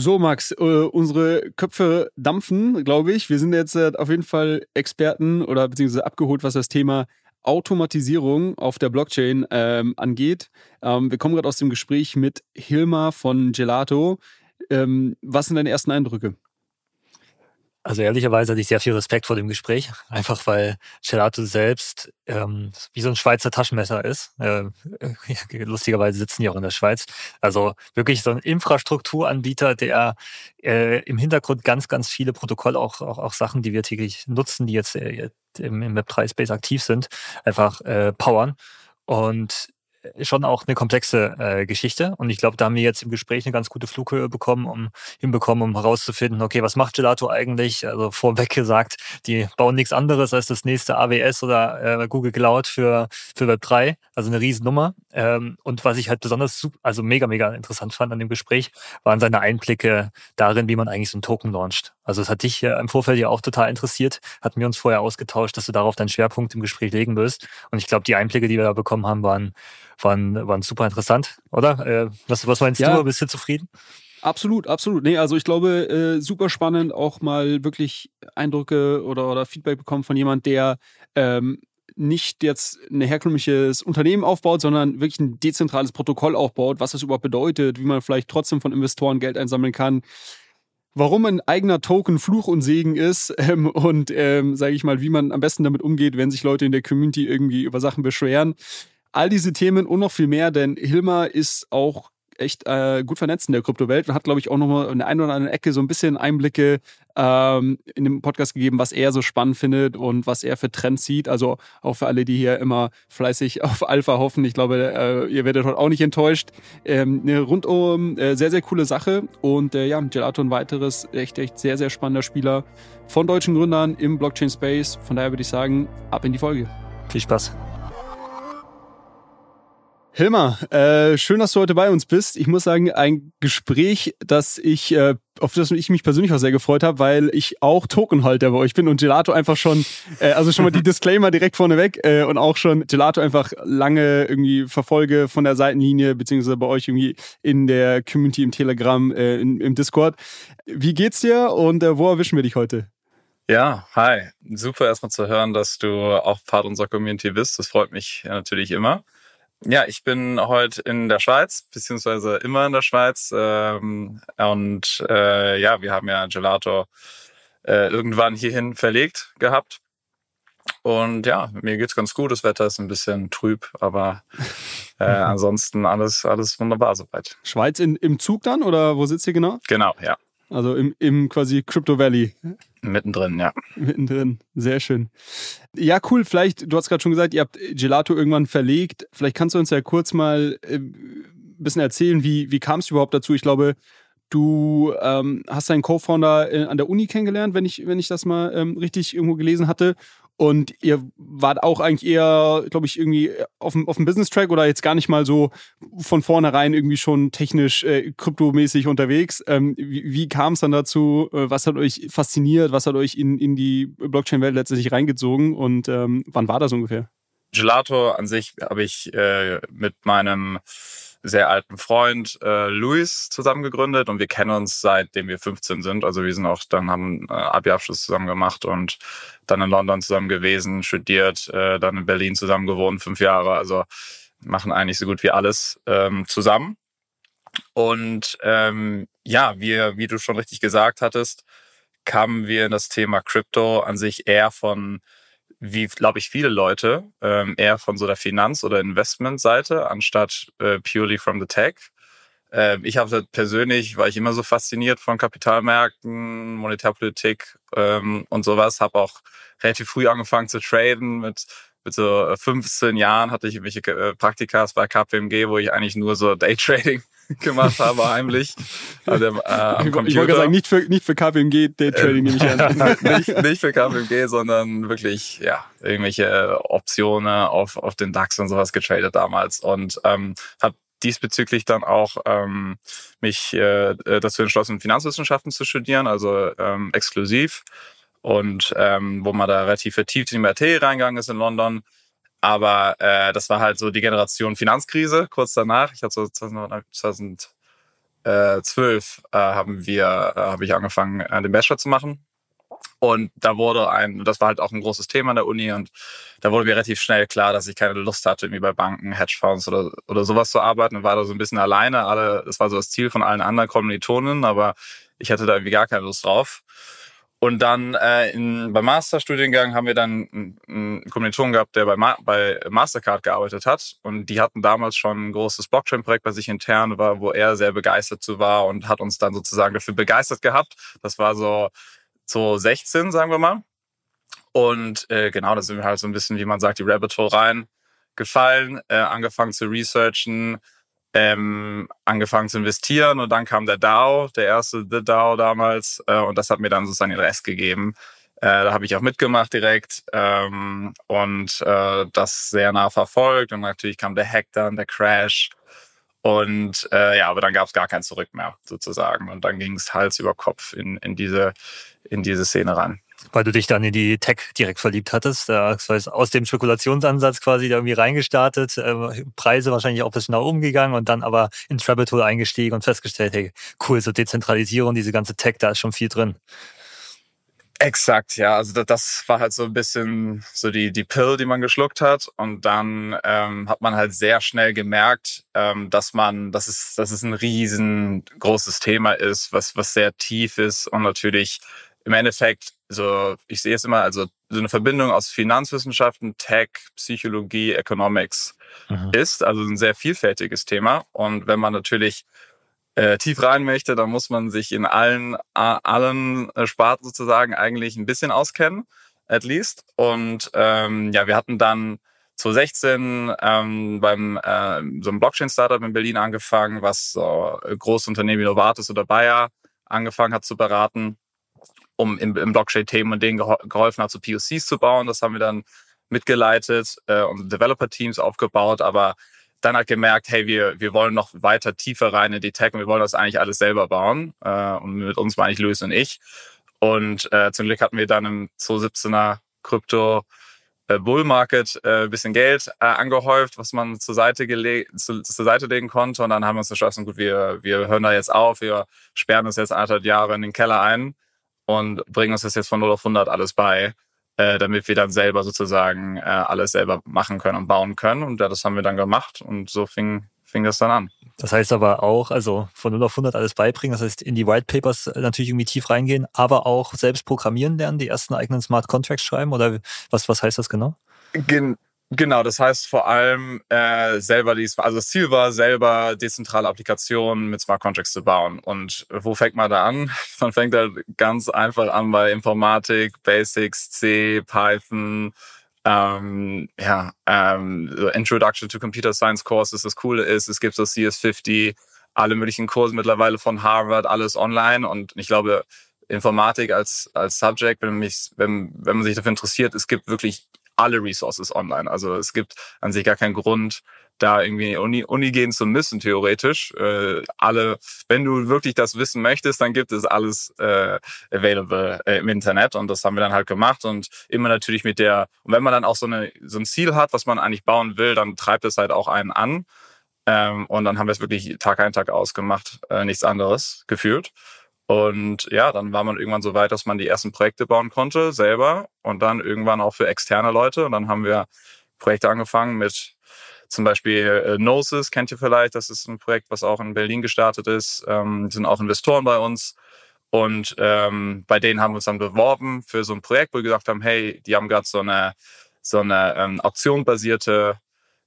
So, Max, äh, unsere Köpfe dampfen, glaube ich. Wir sind jetzt äh, auf jeden Fall Experten oder beziehungsweise abgeholt, was das Thema Automatisierung auf der Blockchain ähm, angeht. Ähm, wir kommen gerade aus dem Gespräch mit Hilmar von Gelato. Ähm, was sind deine ersten Eindrücke? Also ehrlicherweise hatte ich sehr viel Respekt vor dem Gespräch, einfach weil Gelato selbst ähm, wie so ein Schweizer Taschenmesser ist. Äh, lustigerweise sitzen die auch in der Schweiz. Also wirklich so ein Infrastrukturanbieter, der äh, im Hintergrund ganz, ganz viele Protokolle, auch, auch, auch Sachen, die wir täglich nutzen, die jetzt äh, im, im Web3-Space aktiv sind, einfach äh, powern. Und schon auch eine komplexe äh, Geschichte. Und ich glaube, da haben wir jetzt im Gespräch eine ganz gute Flughöhe bekommen, um hinbekommen, um herauszufinden, okay, was macht Gelato eigentlich? Also vorweg gesagt, die bauen nichts anderes als das nächste AWS oder äh, Google Cloud für, für Web3. Also eine Riesennummer. Ähm, und was ich halt besonders, also mega, mega interessant fand an dem Gespräch, waren seine Einblicke darin, wie man eigentlich so einen Token launcht. Also es hat dich ja im Vorfeld ja auch total interessiert, hatten wir uns vorher ausgetauscht, dass du darauf deinen Schwerpunkt im Gespräch legen wirst. Und ich glaube, die Einblicke, die wir da bekommen haben, waren waren, waren super interessant, oder? Äh, was, was meinst ja. du? Bist du zufrieden? Absolut, absolut. Nee, also ich glaube, äh, super spannend, auch mal wirklich Eindrücke oder, oder Feedback bekommen von jemand, der ähm, nicht jetzt ein herkömmliches Unternehmen aufbaut, sondern wirklich ein dezentrales Protokoll aufbaut, was das überhaupt bedeutet, wie man vielleicht trotzdem von Investoren Geld einsammeln kann, warum ein eigener Token Fluch und Segen ist ähm, und, ähm, sage ich mal, wie man am besten damit umgeht, wenn sich Leute in der Community irgendwie über Sachen beschweren. All diese Themen und noch viel mehr, denn Hilmar ist auch echt äh, gut vernetzt in der Kryptowelt und hat, glaube ich, auch nochmal in der einen oder anderen Ecke so ein bisschen Einblicke ähm, in dem Podcast gegeben, was er so spannend findet und was er für Trends sieht. Also auch für alle, die hier immer fleißig auf Alpha hoffen. Ich glaube, äh, ihr werdet heute auch nicht enttäuscht. Ähm, eine rundum äh, sehr, sehr coole Sache. Und äh, ja, Gelato ein weiteres echt, echt sehr, sehr spannender Spieler von deutschen Gründern im Blockchain-Space. Von daher würde ich sagen, ab in die Folge. Viel Spaß. Hilmar, äh, schön, dass du heute bei uns bist. Ich muss sagen, ein Gespräch, das ich, äh, auf das ich mich persönlich auch sehr gefreut habe, weil ich auch Tokenhalter bei euch bin und Gelato einfach schon, äh, also schon mal die Disclaimer direkt vorneweg äh, und auch schon Gelato einfach lange irgendwie verfolge von der Seitenlinie, beziehungsweise bei euch irgendwie in der Community im Telegram, äh, in, im Discord. Wie geht's dir und äh, wo erwischen wir dich heute? Ja, hi. Super erstmal zu hören, dass du auch Part unserer Community bist. Das freut mich natürlich immer. Ja, ich bin heute in der Schweiz, beziehungsweise immer in der Schweiz. Ähm, und äh, ja, wir haben ja Gelato äh, irgendwann hierhin verlegt gehabt. Und ja, mir geht's ganz gut. Das Wetter ist ein bisschen trüb, aber äh, ansonsten alles, alles wunderbar soweit. Schweiz in, im Zug dann oder wo sitzt ihr genau? Genau, ja. Also im, im quasi Crypto Valley. Mittendrin, ja. Mittendrin, sehr schön. Ja, cool. Vielleicht, du hast gerade schon gesagt, ihr habt Gelato irgendwann verlegt. Vielleicht kannst du uns ja kurz mal äh, ein bisschen erzählen, wie, wie kam es überhaupt dazu? Ich glaube, du ähm, hast deinen Co-Founder äh, an der Uni kennengelernt, wenn ich, wenn ich das mal ähm, richtig irgendwo gelesen hatte. Und ihr wart auch eigentlich eher, glaube ich, irgendwie auf dem, auf dem Business-Track oder jetzt gar nicht mal so von vornherein irgendwie schon technisch äh, kryptomäßig unterwegs. Ähm, wie wie kam es dann dazu? Äh, was hat euch fasziniert? Was hat euch in, in die Blockchain-Welt letztendlich reingezogen? Und ähm, wann war das ungefähr? Gelato an sich habe ich äh, mit meinem sehr alten Freund äh, Luis zusammen gegründet und wir kennen uns seitdem wir 15 sind. Also wir sind auch dann haben äh, Abi-Abschluss zusammen gemacht und dann in London zusammen gewesen, studiert, äh, dann in Berlin zusammen gewohnt, fünf Jahre. Also machen eigentlich so gut wie alles ähm, zusammen. Und ähm, ja, wir, wie du schon richtig gesagt hattest, kamen wir in das Thema Crypto an sich eher von wie, glaube ich, viele Leute, ähm, eher von so der Finanz- oder Investmentseite, anstatt äh, purely from the tech. Äh, ich habe persönlich, war ich immer so fasziniert von Kapitalmärkten, Monetärpolitik ähm, und sowas, habe auch relativ früh angefangen zu traden mit mit so 15 Jahren hatte ich irgendwelche äh, Praktikas bei KPMG, wo ich eigentlich nur so Daytrading gemacht habe, heimlich. Also, äh, ich wollte sagen, nicht für, nicht für KPMG Daytrading äh, nehme ich an. nicht, nicht für KPMG, sondern wirklich, ja, irgendwelche Optionen auf, auf den DAX und sowas getradet damals und ähm, habe diesbezüglich dann auch ähm, mich äh, dazu entschlossen, Finanzwissenschaften zu studieren, also ähm, exklusiv und ähm, wo man da relativ vertieft in die Materie reingegangen ist in London. Aber äh, das war halt so die Generation Finanzkrise kurz danach. Ich hatte so 2012 äh, haben wir äh, habe ich angefangen, äh, den Bachelor zu machen. Und da wurde ein, das war halt auch ein großes Thema an der Uni und da wurde mir relativ schnell klar, dass ich keine Lust hatte, irgendwie bei Banken, Hedgefonds oder, oder sowas zu arbeiten und war da so ein bisschen alleine. Alle, das war so das Ziel von allen anderen Kommilitonen, aber ich hatte da irgendwie gar keine Lust drauf. Und dann äh, in, beim Masterstudiengang haben wir dann einen Kommilitonen gehabt, der bei, Ma bei Mastercard gearbeitet hat. Und die hatten damals schon ein großes Blockchain-Projekt bei sich intern, war, wo er sehr begeistert zu war und hat uns dann sozusagen dafür begeistert gehabt. Das war so 2016, sagen wir mal. Und äh, genau, da sind wir halt so ein bisschen, wie man sagt, die Rabbit Hole rein gefallen, äh, angefangen zu researchen, ähm, angefangen zu investieren und dann kam der DAO, der erste The DAO damals äh, und das hat mir dann sozusagen den Rest gegeben. Äh, da habe ich auch mitgemacht direkt ähm, und äh, das sehr nah verfolgt und natürlich kam der Hack dann, der Crash und äh, ja, aber dann gab es gar kein Zurück mehr sozusagen und dann ging es Hals über Kopf in, in diese in diese Szene rein weil du dich dann in die Tech direkt verliebt hattest. Das heißt, aus dem Spekulationsansatz quasi da irgendwie reingestartet, äh, Preise wahrscheinlich auch ein bisschen nach oben gegangen und dann aber in Rabbit Hole eingestiegen und festgestellt, hey, cool, so Dezentralisierung, diese ganze Tech, da ist schon viel drin. Exakt, ja. Also das war halt so ein bisschen so die, die Pill, die man geschluckt hat. Und dann ähm, hat man halt sehr schnell gemerkt, ähm, dass man, dass es, dass es ein riesengroßes Thema ist, was, was sehr tief ist und natürlich im Endeffekt so, ich sehe es immer, also so eine Verbindung aus Finanzwissenschaften, Tech, Psychologie, Economics mhm. ist. Also ein sehr vielfältiges Thema. Und wenn man natürlich äh, tief rein möchte, dann muss man sich in allen, allen äh, Sparten sozusagen eigentlich ein bisschen auskennen, at least. Und ähm, ja, wir hatten dann 2016 ähm, beim äh, so einem Blockchain-Startup in Berlin angefangen, was so große Unternehmen wie Novartis oder Bayer angefangen hat zu beraten um im, im Blockchain-Themen und denen geholfen hat, so POCs zu bauen. Das haben wir dann mitgeleitet äh, und Developer-Teams aufgebaut, aber dann hat gemerkt, hey, wir, wir wollen noch weiter tiefer rein in die Tech und wir wollen das eigentlich alles selber bauen. Äh, und mit uns meine ich Luis und ich. Und äh, zum Glück hatten wir dann im 2017er Krypto äh, Bull Market äh, bisschen Geld äh, angehäuft, was man zur Seite zu, zur Seite legen konnte. Und dann haben wir uns entschlossen, gut, wir, wir hören da jetzt auf, wir sperren uns jetzt anderthalb Jahre in den Keller ein und bringen uns das jetzt von 0 auf 100 alles bei, äh, damit wir dann selber sozusagen äh, alles selber machen können und bauen können. Und ja, das haben wir dann gemacht und so fing, fing das dann an. Das heißt aber auch, also von 0 auf 100 alles beibringen, das heißt in die White Papers natürlich irgendwie tief reingehen, aber auch selbst programmieren lernen, die ersten eigenen Smart Contracts schreiben oder was, was heißt das genau? Gen Genau, das heißt vor allem äh, selber dies, also das Ziel war selber dezentrale Applikationen mit Smart Contracts zu bauen. Und wo fängt man da an? Man fängt da ganz einfach an bei Informatik, Basics, C, Python, ähm, ja, ähm, Introduction to Computer Science Courses. Das Coole ist, es gibt so CS50, alle möglichen Kurse mittlerweile von Harvard, alles online. Und ich glaube, Informatik als, als Subject, wenn, mich, wenn, wenn man sich dafür interessiert, es gibt wirklich alle Resources online. Also es gibt an sich gar keinen Grund, da irgendwie Uni, Uni gehen zu müssen, theoretisch. Äh, alle, wenn du wirklich das wissen möchtest, dann gibt es alles äh, available äh, im Internet und das haben wir dann halt gemacht und immer natürlich mit der, und wenn man dann auch so, eine, so ein Ziel hat, was man eigentlich bauen will, dann treibt es halt auch einen an. Ähm, und dann haben wir es wirklich Tag ein, Tag ausgemacht, äh, nichts anderes gefühlt. Und ja, dann war man irgendwann so weit, dass man die ersten Projekte bauen konnte, selber und dann irgendwann auch für externe Leute. Und dann haben wir Projekte angefangen mit zum Beispiel äh, Gnosis, kennt ihr vielleicht, das ist ein Projekt, was auch in Berlin gestartet ist. Ähm, sind auch Investoren bei uns. Und ähm, bei denen haben wir uns dann beworben für so ein Projekt, wo wir gesagt haben, hey, die haben gerade so eine, so eine ähm, auktionbasierte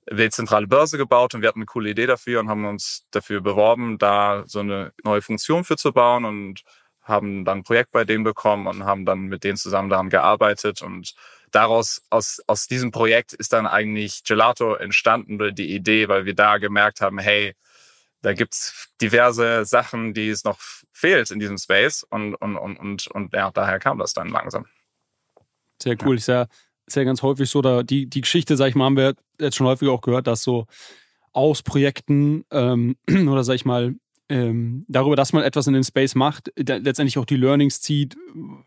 dezentrale Börse gebaut und wir hatten eine coole Idee dafür und haben uns dafür beworben, da so eine neue Funktion für zu bauen und haben dann ein Projekt bei denen bekommen und haben dann mit denen zusammen daran gearbeitet und daraus, aus, aus diesem Projekt ist dann eigentlich Gelato entstanden, die Idee, weil wir da gemerkt haben, hey, da gibt's diverse Sachen, die es noch fehlt in diesem Space und, und, und, und, und ja, daher kam das dann langsam. Sehr cool. Ja. Ist, ja, ist ja ganz häufig so, da die, die Geschichte, sag ich mal, haben wir jetzt schon häufig auch gehört, dass so aus Projekten ähm, oder sag ich mal, ähm, darüber, dass man etwas in dem Space macht, letztendlich auch die Learnings zieht,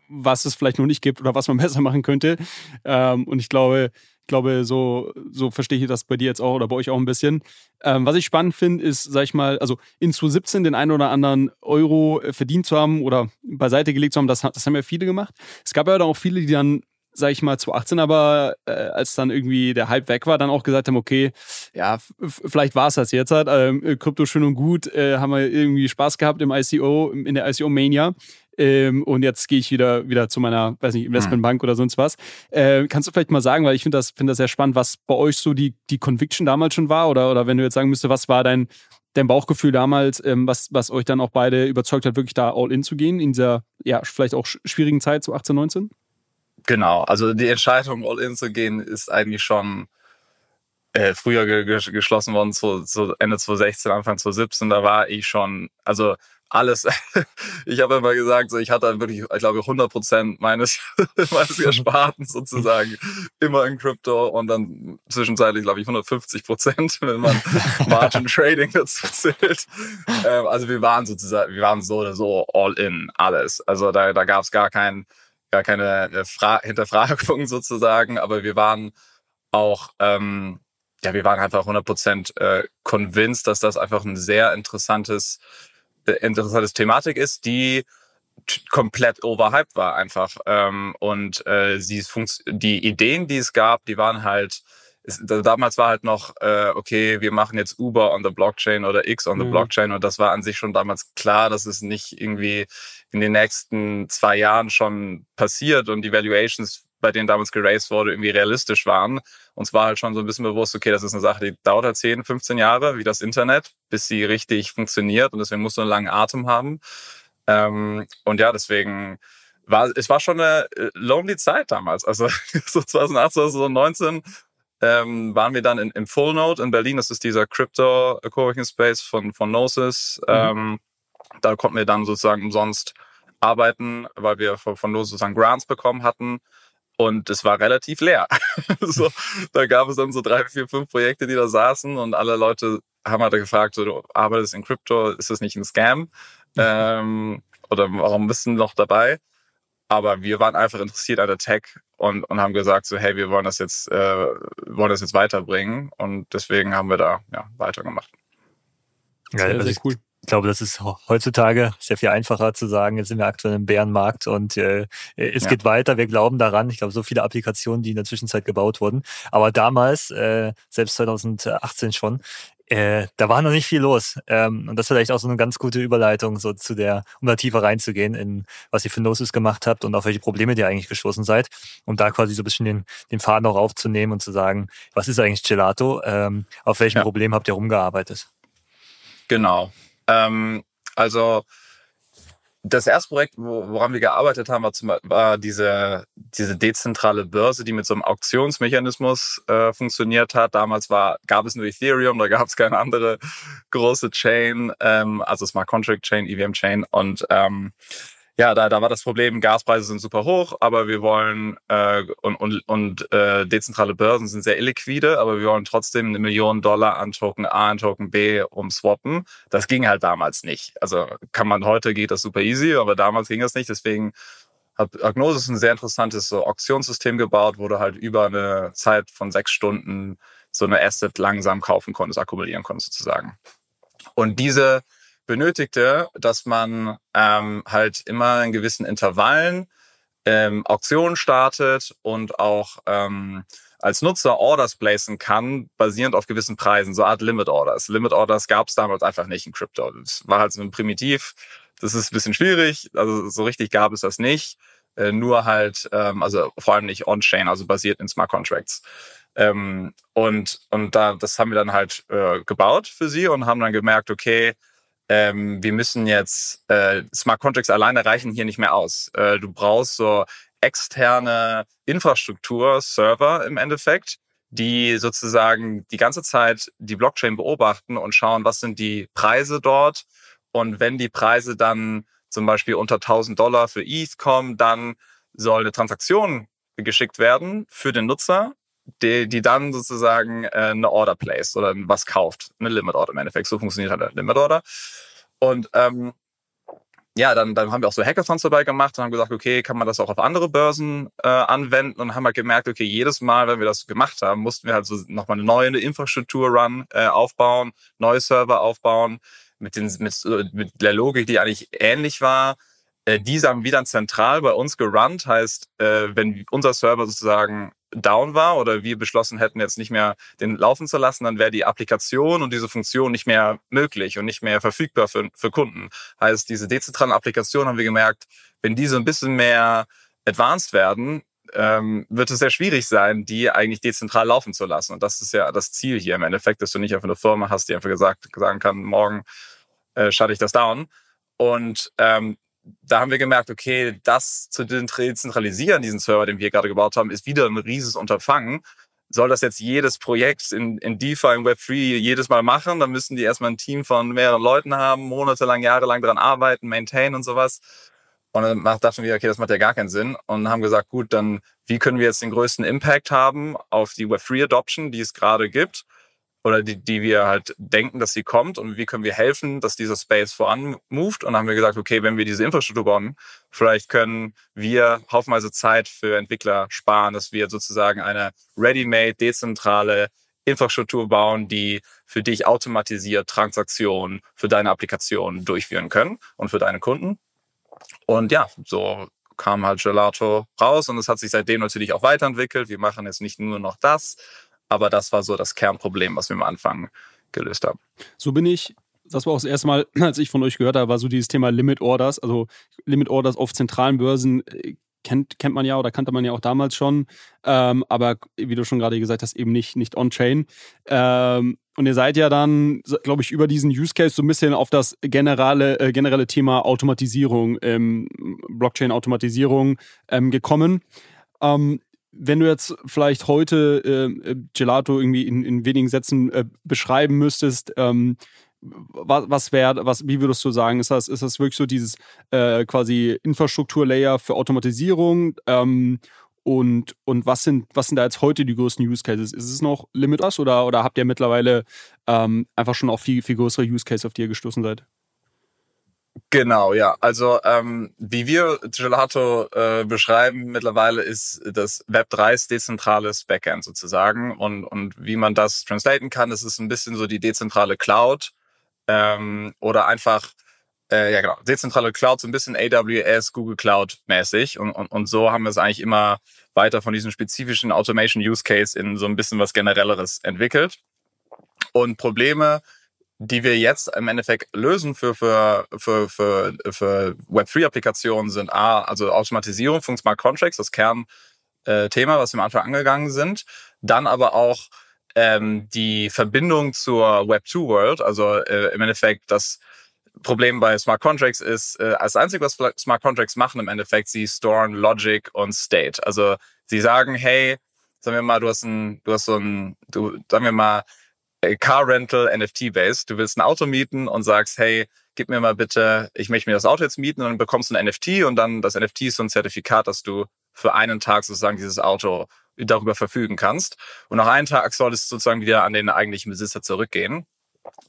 was es vielleicht noch nicht gibt oder was man besser machen könnte. Ähm, und ich glaube, ich glaube, so, so verstehe ich das bei dir jetzt auch oder bei euch auch ein bisschen. Ähm, was ich spannend finde, ist, sag ich mal, also in 2017 den einen oder anderen Euro äh, verdient zu haben oder beiseite gelegt zu haben, das, das haben ja viele gemacht. Es gab ja auch viele, die dann sag ich mal, 2018 aber, äh, als dann irgendwie der Hype weg war, dann auch gesagt haben, okay, ja, vielleicht war es das jetzt halt. Ähm, Krypto schön und gut, äh, haben wir irgendwie Spaß gehabt im ICO, in der ICO-Mania. Ähm, und jetzt gehe ich wieder, wieder zu meiner, weiß nicht, Investmentbank mhm. oder sonst was. Äh, kannst du vielleicht mal sagen, weil ich finde das, finde das sehr spannend, was bei euch so die, die Conviction damals schon war? Oder, oder wenn du jetzt sagen müsstest, was war dein, dein Bauchgefühl damals, ähm, was, was euch dann auch beide überzeugt hat, wirklich da all in zu gehen in dieser, ja, vielleicht auch schwierigen Zeit, so 18, 19? Genau, also die Entscheidung, all in zu gehen, ist eigentlich schon äh, früher ge geschlossen worden, zu, zu Ende 2016, Anfang 2017. Da war ich schon, also alles. ich habe immer gesagt, so ich hatte wirklich, ich glaube, 100 Prozent meines meines Ersparten sozusagen immer in Krypto und dann zwischenzeitlich glaube ich 150 Prozent, wenn man Margin Trading dazu zählt. Ähm, also wir waren sozusagen, wir waren so oder so all in alles. Also da da gab es gar kein gar keine äh, Fra Hinterfragung sozusagen, aber wir waren auch ähm, ja, wir waren einfach 100% äh, convinced, dass das einfach ein sehr interessantes interessantes Thematik ist, die komplett overhyped war einfach. Ähm, und äh, sie die Ideen, die es gab, die waren halt, es, damals war halt noch, äh, okay, wir machen jetzt Uber on the Blockchain oder X on the mhm. Blockchain und das war an sich schon damals klar, dass es nicht irgendwie in den nächsten zwei Jahren schon passiert und die Valuations bei denen damals geraced wurde, irgendwie realistisch waren. Uns war halt schon so ein bisschen bewusst, okay, das ist eine Sache, die dauert halt 10, 15 Jahre, wie das Internet, bis sie richtig funktioniert und deswegen muss du einen langen Atem haben. Ähm, und ja, deswegen war es war schon eine äh, lonely Zeit damals. Also so 2018, 2019 ähm, waren wir dann in, im Full Node in Berlin. Das ist dieser Crypto Coworking Space von, von Gnosis. Mhm. Ähm, da konnten wir dann sozusagen umsonst arbeiten, weil wir von, von Gnosis sozusagen Grants bekommen hatten. Und es war relativ leer. so, da gab es dann so drei, vier, fünf Projekte, die da saßen und alle Leute haben halt gefragt, so, du arbeitest in Krypto, ist das nicht ein Scam? ähm, oder warum bist du noch dabei? Aber wir waren einfach interessiert an der Tech und, und haben gesagt, so, hey, wir wollen das jetzt, äh, wollen das jetzt weiterbringen. Und deswegen haben wir da ja, weitergemacht. Ja, sehr, sehr cool. Ich glaube, das ist heutzutage sehr viel einfacher zu sagen, jetzt sind wir aktuell im Bärenmarkt und äh, es ja. geht weiter, wir glauben daran. Ich glaube, so viele Applikationen, die in der Zwischenzeit gebaut wurden. Aber damals, äh, selbst 2018 schon, äh, da war noch nicht viel los. Ähm, und das ist vielleicht auch so eine ganz gute Überleitung, so zu der, um da tiefer reinzugehen, in was ihr für Nosis gemacht habt und auf welche Probleme ihr eigentlich gestoßen seid. Und da quasi so ein bisschen den, den Faden auch aufzunehmen und zu sagen, was ist eigentlich Gelato? Ähm, auf welchem ja. Problem habt ihr rumgearbeitet? Genau. Ähm, also das erste Projekt, woran wir gearbeitet haben, war, zum, war diese, diese dezentrale Börse, die mit so einem Auktionsmechanismus äh, funktioniert hat. Damals war, gab es nur Ethereum, da gab es keine andere große Chain, ähm, also Smart Contract Chain, EVM Chain. Und ähm, ja, da, da war das Problem, Gaspreise sind super hoch, aber wir wollen äh, und, und, und äh, dezentrale Börsen sind sehr illiquide, aber wir wollen trotzdem eine Million Dollar an Token A an Token B umswappen. Das ging halt damals nicht. Also kann man heute geht das super easy, aber damals ging das nicht. Deswegen hat Agnosis ein sehr interessantes so Auktionssystem gebaut, wo du halt über eine Zeit von sechs Stunden so eine Asset langsam kaufen konntest, akkumulieren konntest sozusagen. Und diese benötigte, dass man ähm, halt immer in gewissen Intervallen ähm, Auktionen startet und auch ähm, als Nutzer Orders placen kann, basierend auf gewissen Preisen, so Art Limit Orders. Limit Orders gab es damals einfach nicht in Crypto. Das war halt so ein Primitiv. Das ist ein bisschen schwierig. Also so richtig gab es das nicht. Äh, nur halt, ähm, also vor allem nicht On-Chain, also basiert in Smart Contracts. Ähm, und und da, das haben wir dann halt äh, gebaut für sie und haben dann gemerkt, okay, ähm, wir müssen jetzt, äh, Smart Contracts alleine reichen hier nicht mehr aus. Äh, du brauchst so externe Infrastruktur, Server im Endeffekt, die sozusagen die ganze Zeit die Blockchain beobachten und schauen, was sind die Preise dort. Und wenn die Preise dann zum Beispiel unter 1000 Dollar für ETH kommen, dann soll eine Transaktion geschickt werden für den Nutzer, die, die dann sozusagen äh, eine Order placed oder was kauft. Eine Limit Order im Endeffekt. So funktioniert halt eine Limit Order. Und ähm, ja, dann, dann haben wir auch so Hackathons dabei gemacht und haben gesagt, okay, kann man das auch auf andere Börsen äh, anwenden und haben halt gemerkt, okay, jedes Mal, wenn wir das gemacht haben, mussten wir halt so nochmal eine neue Infrastruktur-Run äh, aufbauen, neue Server aufbauen, mit, den, mit, mit der Logik, die eigentlich ähnlich war. Äh, diese haben wieder zentral bei uns gerannt, heißt, äh, wenn unser Server sozusagen down war oder wir beschlossen hätten, jetzt nicht mehr den laufen zu lassen, dann wäre die Applikation und diese Funktion nicht mehr möglich und nicht mehr verfügbar für, für Kunden. Heißt, diese dezentralen Applikationen haben wir gemerkt, wenn diese ein bisschen mehr advanced werden, ähm, wird es sehr schwierig sein, die eigentlich dezentral laufen zu lassen. Und das ist ja das Ziel hier im Endeffekt, dass du nicht einfach eine Firma hast, die einfach gesagt, sagen kann, morgen äh, schalte ich das down. Und ähm, da haben wir gemerkt, okay, das zu dezentralisieren, diesen Server, den wir gerade gebaut haben, ist wieder ein rieses Unterfangen. Soll das jetzt jedes Projekt in, in DeFi, in Web3 jedes Mal machen? Dann müssen die erstmal ein Team von mehreren Leuten haben, monatelang, jahrelang dran arbeiten, maintain und sowas. Und dann dachten wir, okay, das macht ja gar keinen Sinn. Und haben gesagt, gut, dann wie können wir jetzt den größten Impact haben auf die Web3 Adoption, die es gerade gibt? Oder die, die wir halt denken, dass sie kommt und wie können wir helfen, dass dieser Space voran moved. Und dann haben wir gesagt, okay, wenn wir diese Infrastruktur bauen, vielleicht können wir haufenweise Zeit für Entwickler sparen, dass wir sozusagen eine ready-made, dezentrale Infrastruktur bauen, die für dich automatisiert Transaktionen für deine Applikation durchführen können und für deine Kunden. Und ja, so kam halt Gelato raus und es hat sich seitdem natürlich auch weiterentwickelt. Wir machen jetzt nicht nur noch das, aber das war so das Kernproblem, was wir am Anfang gelöst haben. So bin ich das war auch das erste Mal, als ich von euch gehört habe, war so dieses Thema Limit Orders. Also Limit Orders auf zentralen Börsen äh, kennt, kennt man ja oder kannte man ja auch damals schon. Ähm, aber wie du schon gerade gesagt hast, eben nicht, nicht on-chain. Ähm, und ihr seid ja dann, glaube ich, über diesen Use Case so ein bisschen auf das generelle, äh, generelle Thema Automatisierung, ähm, Blockchain-Automatisierung gekommen. Ähm, wenn du jetzt vielleicht heute äh, Gelato irgendwie in, in wenigen Sätzen äh, beschreiben müsstest, ähm, was, was wäre, was, wie würdest du sagen, ist das, ist das wirklich so dieses äh, quasi Infrastrukturlayer für Automatisierung? Ähm, und, und was sind, was sind da jetzt heute die größten Use Cases? Ist es noch Limitless oder, oder habt ihr mittlerweile ähm, einfach schon auch viel, viel größere Use Cases, auf die ihr gestoßen seid? Genau, ja. Also ähm, wie wir Gelato äh, beschreiben mittlerweile ist das Web 3 dezentrales Backend sozusagen. Und, und wie man das translaten kann, das ist ein bisschen so die dezentrale Cloud ähm, oder einfach, äh, ja genau, dezentrale Cloud, so ein bisschen AWS, Google Cloud mäßig. Und, und, und so haben wir es eigentlich immer weiter von diesem spezifischen Automation Use Case in so ein bisschen was Generelleres entwickelt. Und Probleme, die wir jetzt im Endeffekt lösen für, für, für, für, für Web3-Applikationen sind A, also Automatisierung von Smart Contracts, das Kernthema, äh, was wir am Anfang angegangen sind. Dann aber auch ähm, die Verbindung zur Web2-World, also äh, im Endeffekt das Problem bei Smart Contracts ist, äh, als einzig, was Smart Contracts machen im Endeffekt, sie storen Logic und State. Also sie sagen, hey, sagen wir mal, du hast ein, du hast so ein, du, sagen wir mal, Car Rental NFT-based. Du willst ein Auto mieten und sagst, hey, gib mir mal bitte, ich möchte mir das Auto jetzt mieten und dann bekommst du ein NFT und dann das NFT ist so ein Zertifikat, dass du für einen Tag sozusagen dieses Auto darüber verfügen kannst. Und nach einem Tag soll es sozusagen wieder an den eigentlichen Besitzer zurückgehen.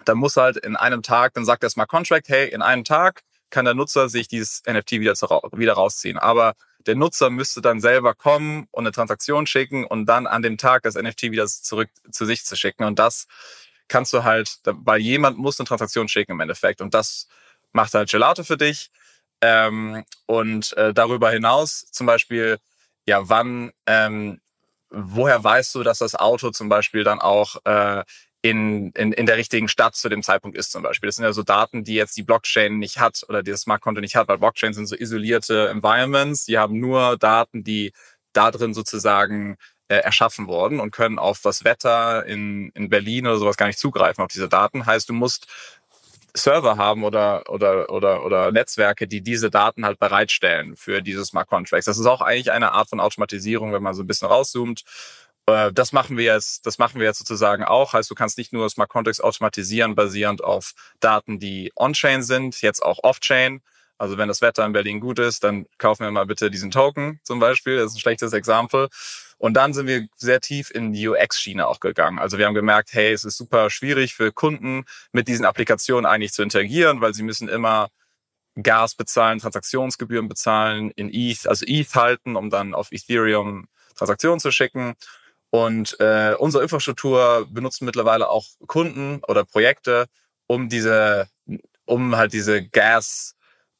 Dann muss halt in einem Tag, dann sagt der Smart Contract, hey, in einem Tag kann der Nutzer sich dieses NFT wieder, wieder rausziehen. Aber der Nutzer müsste dann selber kommen und eine Transaktion schicken und dann an dem Tag das NFT wieder zurück zu sich zu schicken. Und das kannst du halt, weil jemand muss eine Transaktion schicken im Endeffekt. Und das macht halt Gelato für dich. Ähm, und äh, darüber hinaus zum Beispiel, ja, wann, ähm, woher weißt du, dass das Auto zum Beispiel dann auch äh, in, in, in der richtigen Stadt zu dem Zeitpunkt ist zum Beispiel. Das sind ja so Daten, die jetzt die Blockchain nicht hat oder die das Smart Contract nicht hat, weil Blockchain sind so isolierte Environments. Die haben nur Daten, die da drin sozusagen äh, erschaffen wurden und können auf das Wetter in, in Berlin oder sowas gar nicht zugreifen auf diese Daten. Heißt, du musst Server haben oder, oder, oder, oder Netzwerke, die diese Daten halt bereitstellen für diese Smart Contracts. Das ist auch eigentlich eine Art von Automatisierung, wenn man so ein bisschen rauszoomt. Äh, das machen wir jetzt, das machen wir jetzt sozusagen auch. Heißt, du kannst nicht nur Smart Contracts automatisieren, basierend auf Daten, die on-chain sind, jetzt auch off-chain. Also wenn das Wetter in Berlin gut ist, dann kaufen wir mal bitte diesen Token zum Beispiel. Das ist ein schlechtes Exempel. Und dann sind wir sehr tief in die UX-Schiene auch gegangen. Also wir haben gemerkt, hey, es ist super schwierig für Kunden mit diesen Applikationen eigentlich zu interagieren, weil sie müssen immer Gas bezahlen, Transaktionsgebühren bezahlen, in ETH, also ETH halten, um dann auf Ethereum Transaktionen zu schicken. Und äh, unsere Infrastruktur benutzen mittlerweile auch Kunden oder Projekte, um diese, um halt diese Gas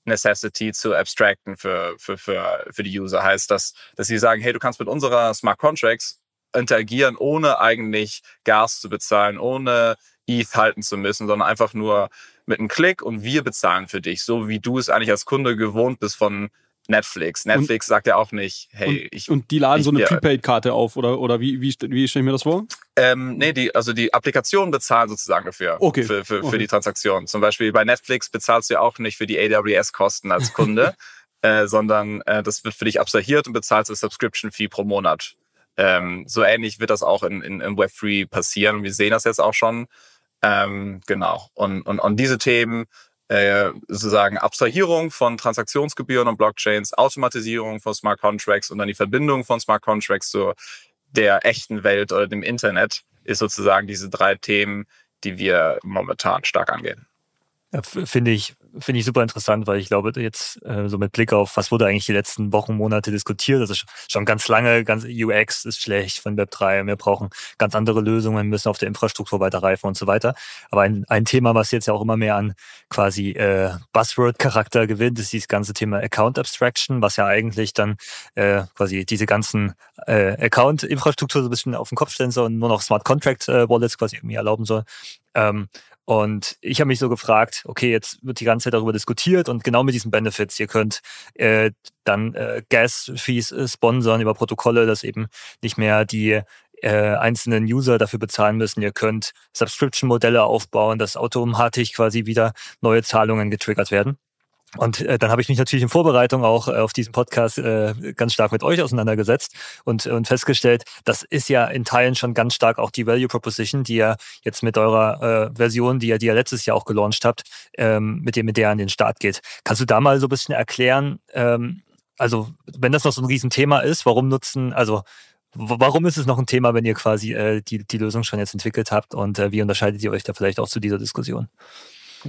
Necessity zu abstracten für, für, für, für die User. Heißt, dass, dass sie sagen, hey, du kannst mit unserer Smart Contracts interagieren, ohne eigentlich Gas zu bezahlen, ohne ETH halten zu müssen, sondern einfach nur mit einem Klick und wir bezahlen für dich, so wie du es eigentlich als Kunde gewohnt bist von Netflix. Netflix und, sagt ja auch nicht, hey, und, ich. Und die laden ich, so eine Prepaid-Karte auf oder, oder wie, wie, wie stelle ich mir das vor? Ähm, nee, die, also die Applikation bezahlt sozusagen dafür. Okay. Für, für, okay. für die Transaktion. Zum Beispiel bei Netflix bezahlst du ja auch nicht für die AWS-Kosten als Kunde, äh, sondern äh, das wird für dich abstrahiert und bezahlst eine Subscription-Fee pro Monat. Ähm, so ähnlich wird das auch in, in, in Web3 passieren. Wir sehen das jetzt auch schon. Ähm, genau. Und, und, und diese Themen äh, sozusagen Abstrahierung von Transaktionsgebühren und Blockchains, Automatisierung von Smart Contracts und dann die Verbindung von Smart Contracts zu der echten Welt oder dem Internet ist sozusagen diese drei Themen, die wir momentan stark angehen. Finde ich, finde ich super interessant, weil ich glaube, jetzt äh, so mit Blick auf, was wurde eigentlich die letzten Wochen, Monate diskutiert, ist schon ganz lange, ganz UX ist schlecht von Web3, wir brauchen ganz andere Lösungen, wir müssen auf der Infrastruktur weiter reifen und so weiter. Aber ein, ein Thema, was jetzt ja auch immer mehr an quasi äh, Buzzword-Charakter gewinnt, ist dieses ganze Thema Account Abstraction, was ja eigentlich dann äh, quasi diese ganzen äh, Account-Infrastruktur so ein bisschen auf den Kopf stellen soll und nur noch Smart Contract äh, Wallets quasi irgendwie erlauben soll. Ähm, und ich habe mich so gefragt, okay, jetzt wird die ganze Zeit darüber diskutiert und genau mit diesen Benefits. Ihr könnt äh, dann äh, Gas-Fees äh, sponsern über Protokolle, dass eben nicht mehr die äh, einzelnen User dafür bezahlen müssen. Ihr könnt Subscription-Modelle aufbauen, dass automatisch quasi wieder neue Zahlungen getriggert werden. Und äh, dann habe ich mich natürlich in Vorbereitung auch äh, auf diesen Podcast äh, ganz stark mit euch auseinandergesetzt und, und festgestellt, das ist ja in Teilen schon ganz stark auch die Value Proposition, die ihr jetzt mit eurer äh, Version, die ihr, die ihr letztes Jahr auch gelauncht habt, ähm, mit dem mit der an den Start geht. Kannst du da mal so ein bisschen erklären, ähm, also wenn das noch so ein Riesenthema ist, warum nutzen, also Warum ist es noch ein Thema, wenn ihr quasi äh, die, die Lösung schon jetzt entwickelt habt und äh, wie unterscheidet ihr euch da vielleicht auch zu dieser Diskussion?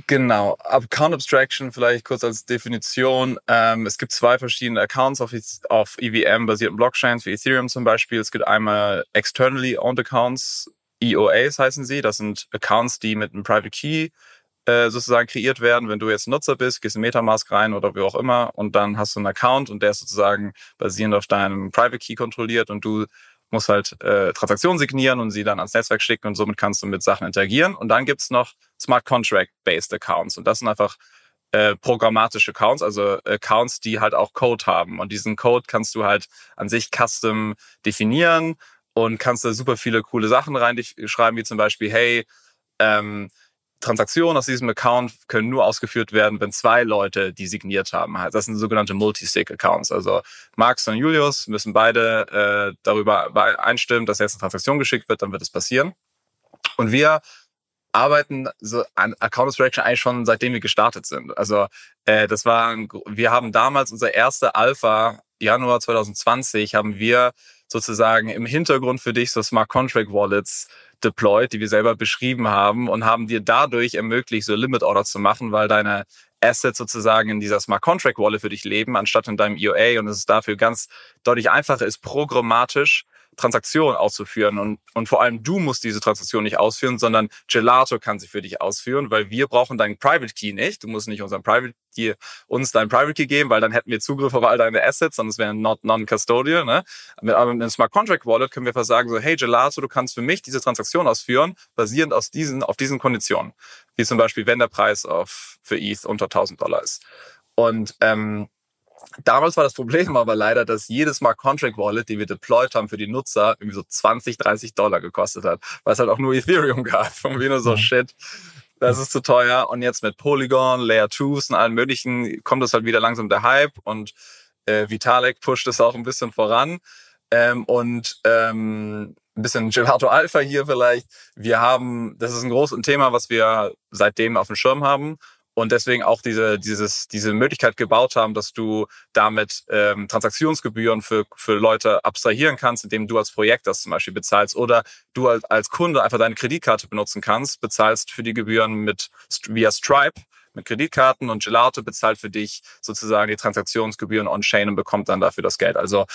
Genau. Account Abstraction vielleicht kurz als Definition. Ähm, es gibt zwei verschiedene Accounts auf, auf EVM-basierten Blockchains, wie Ethereum zum Beispiel. Es gibt einmal Externally Owned Accounts, EOAs heißen sie. Das sind Accounts, die mit einem Private Key äh, sozusagen kreiert werden. Wenn du jetzt Nutzer bist, gehst in Metamask rein oder wie auch immer und dann hast du einen Account und der ist sozusagen basierend auf deinem Private Key kontrolliert und du musst halt äh, Transaktionen signieren und sie dann ans Netzwerk schicken und somit kannst du mit Sachen interagieren. Und dann gibt's noch Smart Contract-based Accounts und das sind einfach äh, programmatische Accounts, also Accounts, die halt auch Code haben. Und diesen Code kannst du halt an sich custom definieren und kannst da super viele coole Sachen reinschreiben, wie zum Beispiel, hey, ähm, Transaktionen aus diesem Account können nur ausgeführt werden, wenn zwei Leute die signiert haben. Das sind sogenannte Multisig-Accounts. Also Max und Julius müssen beide äh, darüber einstimmen, dass jetzt eine Transaktion geschickt wird, dann wird es passieren. Und wir arbeiten so an Account Abstraction eigentlich schon seitdem wir gestartet sind. Also äh, das war, ein, wir haben damals unser erste Alpha Januar 2020 haben wir sozusagen im Hintergrund für dich so Smart Contract Wallets deployed, die wir selber beschrieben haben und haben dir dadurch ermöglicht, so Limit Order zu machen, weil deine Assets sozusagen in dieser Smart Contract Wallet für dich leben, anstatt in deinem EOA und es ist dafür ganz deutlich einfacher ist, programmatisch Transaktion auszuführen. Und, und vor allem du musst diese Transaktion nicht ausführen, sondern Gelato kann sie für dich ausführen, weil wir brauchen deinen Private Key nicht. Du musst nicht unseren Private Key, uns deinen Private Key geben, weil dann hätten wir Zugriff auf all deine Assets, sondern es wäre not non-custodial. Ne? Aber mit einem Smart Contract Wallet können wir einfach sagen, so, hey Gelato, du kannst für mich diese Transaktion ausführen, basierend aus diesen, auf diesen Konditionen. Wie zum Beispiel, wenn der Preis auf, für ETH unter 1000 Dollar ist. Und ähm, Damals war das Problem aber leider, dass jedes Smart Contract Wallet, die wir deployed haben für die Nutzer, irgendwie so 20, 30 Dollar gekostet hat, weil es halt auch nur Ethereum gab. Und wir nur so, shit, das ist zu teuer. Und jetzt mit Polygon, Layer 2s und allen möglichen kommt es halt wieder langsam der Hype und äh, Vitalik pusht es auch ein bisschen voran. Ähm, und ähm, ein bisschen Gelato Alpha hier vielleicht. Wir haben, das ist ein großes Thema, was wir seitdem auf dem Schirm haben und deswegen auch diese, dieses, diese Möglichkeit gebaut haben, dass du damit ähm, Transaktionsgebühren für, für Leute abstrahieren kannst, indem du als Projekt das zum Beispiel bezahlst oder du als, als Kunde einfach deine Kreditkarte benutzen kannst, bezahlst für die Gebühren mit via Stripe mit Kreditkarten und Gelato bezahlt für dich sozusagen die Transaktionsgebühren on-chain und bekommt dann dafür das Geld. Also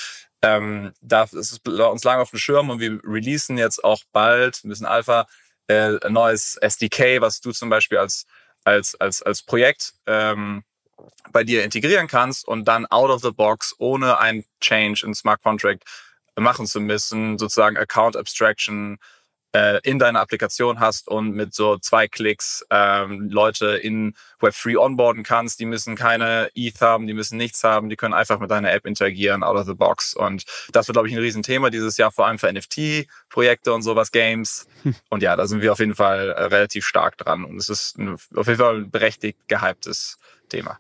ähm, da ist es uns lange auf dem Schirm und wir releasen jetzt auch bald, ein bisschen Alpha, äh, ein neues SDK, was du zum Beispiel als als, als, als Projekt ähm, bei dir integrieren kannst und dann out of the box, ohne ein Change in Smart Contract machen zu müssen, sozusagen Account Abstraction äh, in deiner Applikation hast und mit so zwei Klicks ähm, Leute in Web3 onboarden kannst. Die müssen keine ETH haben, die müssen nichts haben, die können einfach mit deiner App interagieren, out of the box. Und das wird, glaube ich, ein Riesenthema dieses Jahr, vor allem für NFT-Projekte und sowas, Games. Und ja, da sind wir auf jeden Fall äh, relativ stark dran. Und es ist ein, auf jeden Fall ein berechtigt gehyptes Thema.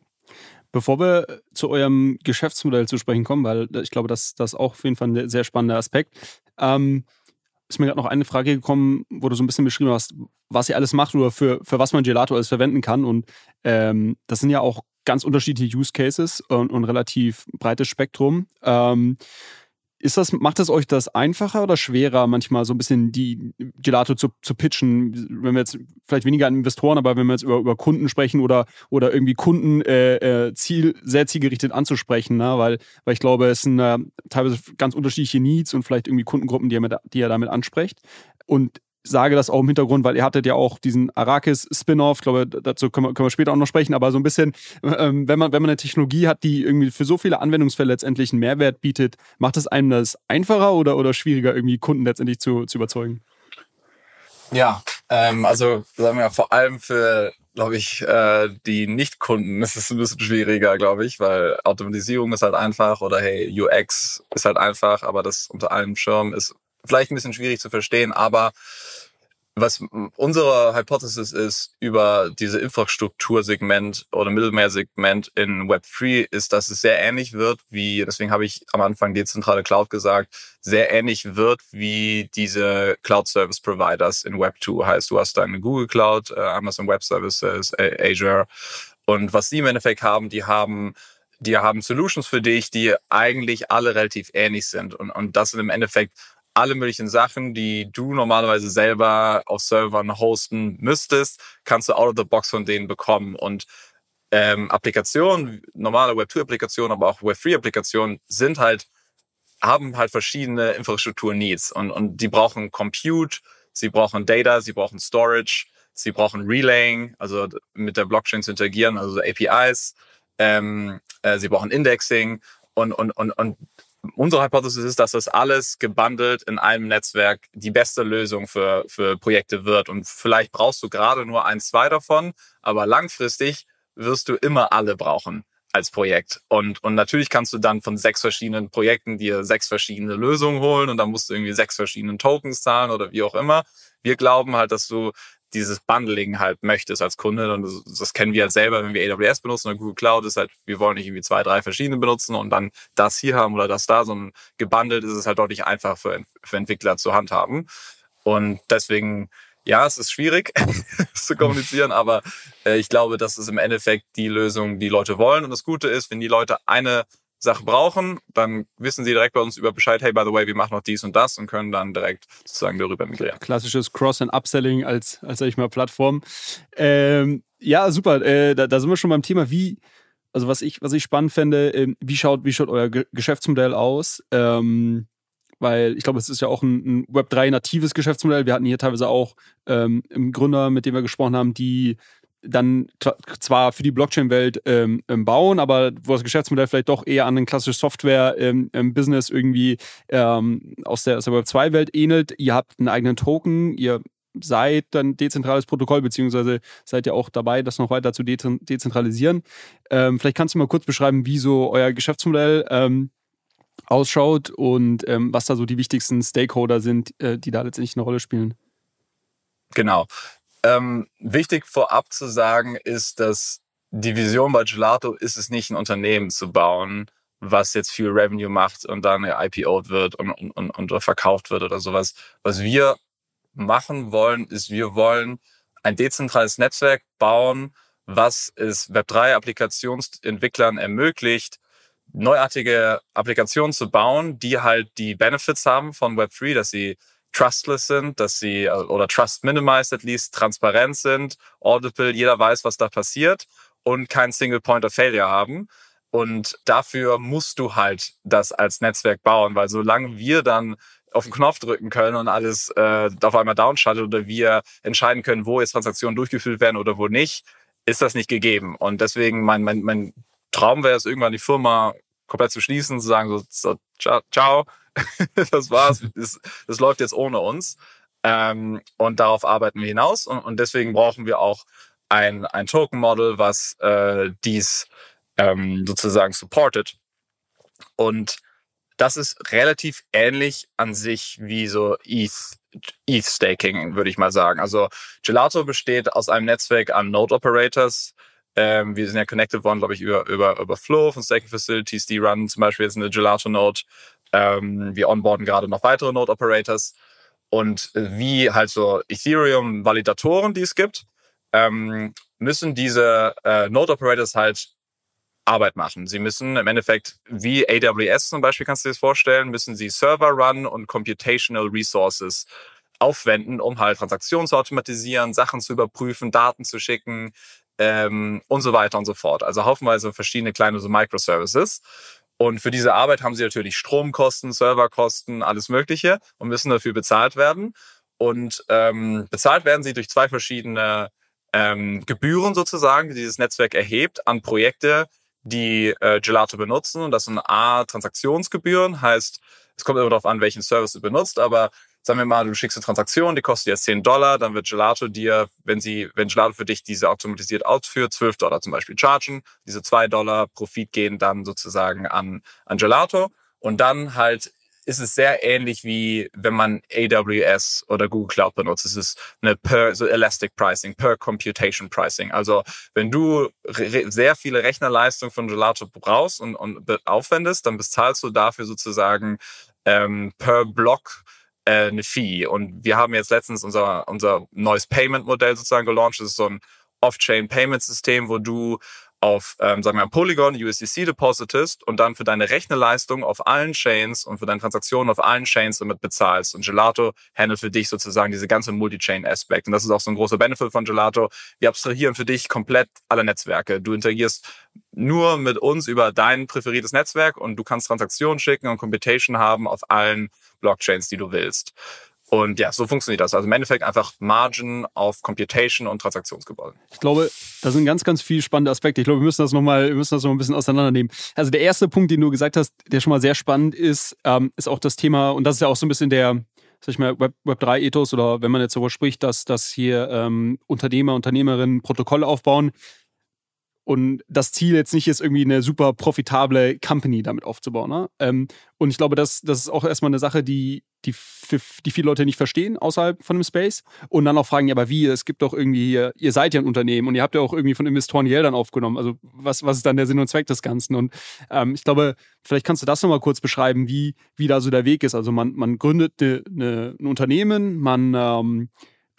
Bevor wir zu eurem Geschäftsmodell zu sprechen kommen, weil ich glaube, das, das ist auch auf jeden Fall ein sehr spannender Aspekt. Ähm, ist mir gerade noch eine Frage gekommen, wo du so ein bisschen beschrieben hast, was ihr alles macht oder für, für was man Gelato alles verwenden kann. Und ähm, das sind ja auch ganz unterschiedliche Use Cases und, und relativ breites Spektrum. Ähm, ist das, macht es euch das einfacher oder schwerer, manchmal so ein bisschen die Gelato zu, zu pitchen? Wenn wir jetzt vielleicht weniger an Investoren, aber wenn wir jetzt über, über Kunden sprechen oder, oder irgendwie Kunden äh, äh, Ziel, sehr zielgerichtet anzusprechen, ne? weil, weil ich glaube, es sind äh, teilweise ganz unterschiedliche Needs und vielleicht irgendwie Kundengruppen, die ihr, mit, die ihr damit ansprecht. Und sage das auch im Hintergrund, weil ihr hattet ja auch diesen Arrakis-Spin-off, ich glaube, dazu können wir, können wir später auch noch sprechen, aber so ein bisschen, ähm, wenn, man, wenn man eine Technologie hat, die irgendwie für so viele Anwendungsfälle letztendlich einen Mehrwert bietet, macht es einem das einfacher oder, oder schwieriger, irgendwie Kunden letztendlich zu, zu überzeugen? Ja, ähm, also sagen wir vor allem für, glaube ich, äh, die Nicht-Kunden ist es ein bisschen schwieriger, glaube ich, weil Automatisierung ist halt einfach oder hey, UX ist halt einfach, aber das unter einem Schirm ist vielleicht ein bisschen schwierig zu verstehen, aber was unsere Hypothesis ist über diese Infrastruktursegment oder Mittelmeersegment in Web3 ist, dass es sehr ähnlich wird wie, deswegen habe ich am Anfang dezentrale Cloud gesagt, sehr ähnlich wird wie diese Cloud Service Providers in Web2. Heißt, du hast deine Google Cloud, äh, Amazon Web Services, Azure und was die im Endeffekt haben, die haben die haben Solutions für dich, die eigentlich alle relativ ähnlich sind. Und, und das sind im Endeffekt alle möglichen Sachen, die du normalerweise selber auf Servern hosten müsstest, kannst du out of the box von denen bekommen. Und ähm, Applikationen, normale Web2-Applikationen, aber auch Web3-Applikationen sind halt, haben halt verschiedene Infrastruktur-Needs und, und die brauchen Compute, sie brauchen Data, sie brauchen Storage, sie brauchen Relaying, also mit der Blockchain zu interagieren, also APIs, ähm, äh, sie brauchen Indexing und, und, und, und unsere Hypothesis ist, dass das alles gebundelt in einem Netzwerk die beste Lösung für, für Projekte wird. Und vielleicht brauchst du gerade nur ein, zwei davon, aber langfristig wirst du immer alle brauchen als Projekt. Und, und natürlich kannst du dann von sechs verschiedenen Projekten dir sechs verschiedene Lösungen holen und dann musst du irgendwie sechs verschiedenen Tokens zahlen oder wie auch immer. Wir glauben halt, dass du dieses Bundling halt möchtest als Kunde. Und das, das, kennen wir halt selber, wenn wir AWS benutzen oder Google Cloud, ist halt, wir wollen nicht irgendwie zwei, drei verschiedene benutzen und dann das hier haben oder das da, sondern gebundelt ist es halt deutlich einfach für, für Entwickler zu handhaben. Und deswegen, ja, es ist schwierig zu kommunizieren, aber äh, ich glaube, das ist im Endeffekt die Lösung, die Leute wollen. Und das Gute ist, wenn die Leute eine Sache brauchen, dann wissen sie direkt bei uns über Bescheid, hey, by the way, wir machen noch dies und das und können dann direkt sozusagen darüber migrieren. Klassisches Cross- and Upselling als, als sag ich mal, Plattform. Ähm, ja, super. Äh, da, da, sind wir schon beim Thema, wie, also was ich, was ich spannend fände, äh, wie, schaut, wie schaut euer Ge Geschäftsmodell aus? Ähm, weil ich glaube, es ist ja auch ein, ein Web3-natives Geschäftsmodell. Wir hatten hier teilweise auch ähm, Gründer, mit dem wir gesprochen haben, die dann zwar für die Blockchain-Welt ähm, ähm, bauen, aber wo das Geschäftsmodell vielleicht doch eher an ein klassisches Software-Business ähm, irgendwie ähm, aus der, aus der Web2-Welt ähnelt. Ihr habt einen eigenen Token, ihr seid dann dezentrales Protokoll, beziehungsweise seid ihr auch dabei, das noch weiter zu de dezentralisieren. Ähm, vielleicht kannst du mal kurz beschreiben, wie so euer Geschäftsmodell ähm, ausschaut und was da so die wichtigsten Stakeholder sind, äh, die da letztendlich eine Rolle spielen. Genau Ähm, wichtig vorab zu sagen ist, dass die Vision bei Gelato ist es nicht, ein Unternehmen zu bauen, was jetzt viel Revenue macht und dann IPO'd wird und, und, und, und verkauft wird oder sowas. Was wir machen wollen, ist, wir wollen ein dezentrales Netzwerk bauen, was es Web3-Applikationsentwicklern ermöglicht, neuartige Applikationen zu bauen, die halt die Benefits haben von Web3, dass sie trustless sind, dass sie oder trust minimized at least, transparent sind, audible, jeder weiß, was da passiert und kein Single Point of Failure haben. Und dafür musst du halt das als Netzwerk bauen, weil solange wir dann auf den Knopf drücken können und alles äh, auf einmal downschaltet oder wir entscheiden können, wo jetzt Transaktionen durchgeführt werden oder wo nicht, ist das nicht gegeben. Und deswegen mein, mein, mein Traum wäre es, irgendwann die Firma komplett zu schließen, zu sagen, so, so ciao, das war's, das, das läuft jetzt ohne uns. Ähm, und darauf arbeiten wir hinaus. Und, und deswegen brauchen wir auch ein, ein Token-Model, was äh, dies ähm, sozusagen supportet. Und das ist relativ ähnlich an sich wie so ETH, ETH Staking, würde ich mal sagen. Also Gelato besteht aus einem Netzwerk an Node Operators. Ähm, wir sind ja connected worden, glaube ich, über, über, über Flow von Staking Facilities, die runnen zum Beispiel jetzt eine Gelato Node. Ähm, wir onboarden gerade noch weitere Node Operators. Und wie halt so Ethereum-Validatoren, die es gibt, ähm, müssen diese äh, Node Operators halt Arbeit machen. Sie müssen im Endeffekt, wie AWS zum Beispiel, kannst du dir das vorstellen, müssen sie Server run und Computational Resources aufwenden, um halt Transaktionen zu automatisieren, Sachen zu überprüfen, Daten zu schicken ähm, und so weiter und so fort. Also haufenweise verschiedene kleine so Microservices. Und für diese Arbeit haben sie natürlich Stromkosten, Serverkosten, alles Mögliche und müssen dafür bezahlt werden. Und ähm, bezahlt werden sie durch zwei verschiedene ähm, Gebühren sozusagen, die dieses Netzwerk erhebt an Projekte, die äh, Gelato benutzen. Und das sind A, Transaktionsgebühren, heißt, es kommt immer darauf an, welchen Service du benutzt, aber sagen wir mal, du schickst eine Transaktion, die kostet jetzt 10 Dollar, dann wird Gelato dir, wenn sie, wenn Gelato für dich diese automatisiert ausführt, 12 Dollar zum Beispiel chargen. Diese 2 Dollar Profit gehen dann sozusagen an, an Gelato. Und dann halt ist es sehr ähnlich wie wenn man AWS oder Google Cloud benutzt. Es ist eine per, so Elastic Pricing, per Computation Pricing. Also wenn du sehr viele Rechnerleistung von Gelato brauchst und, und aufwendest, dann bezahlst du dafür sozusagen ähm, per Block äh, eine Fee. Und wir haben jetzt letztens unser, unser neues Payment-Modell sozusagen gelauncht. Das ist so ein Off-Chain-Payment-System, wo du auf, ähm, sagen wir Polygon USDC depositest und dann für deine Rechnerleistung auf allen Chains und für deine Transaktionen auf allen Chains damit bezahlst. Und Gelato handelt für dich sozusagen diese ganze Multi-Chain-Aspekt. Und das ist auch so ein großer Benefit von Gelato. Wir abstrahieren für dich komplett alle Netzwerke. Du interagierst nur mit uns über dein präferiertes Netzwerk und du kannst Transaktionen schicken und Computation haben auf allen Blockchains, die du willst. Und ja, so funktioniert das. Also im Endeffekt einfach Margin auf Computation und Transaktionsgebäude. Ich glaube, da sind ganz, ganz viele spannende Aspekte. Ich glaube, wir müssen das nochmal, wir müssen das noch ein bisschen auseinandernehmen. Also der erste Punkt, den du gesagt hast, der schon mal sehr spannend ist, ähm, ist auch das Thema, und das ist ja auch so ein bisschen der, sag ich mal, Web, Web 3 Ethos oder wenn man jetzt darüber spricht, dass, dass hier ähm, Unternehmer, Unternehmerinnen Protokolle aufbauen und das Ziel jetzt nicht ist, irgendwie eine super profitable Company damit aufzubauen. Ne? Ähm, und ich glaube, das, das ist auch erstmal eine Sache, die, die, die viele Leute nicht verstehen außerhalb von dem Space. Und dann auch fragen, ja, aber wie? Es gibt doch irgendwie hier, ihr seid ja ein Unternehmen und ihr habt ja auch irgendwie von Investoren Geldern aufgenommen. Also was, was ist dann der Sinn und Zweck des Ganzen? Und ähm, ich glaube, vielleicht kannst du das nochmal kurz beschreiben, wie, wie da so der Weg ist. Also man, man gründet eine, eine, ein Unternehmen, man ähm,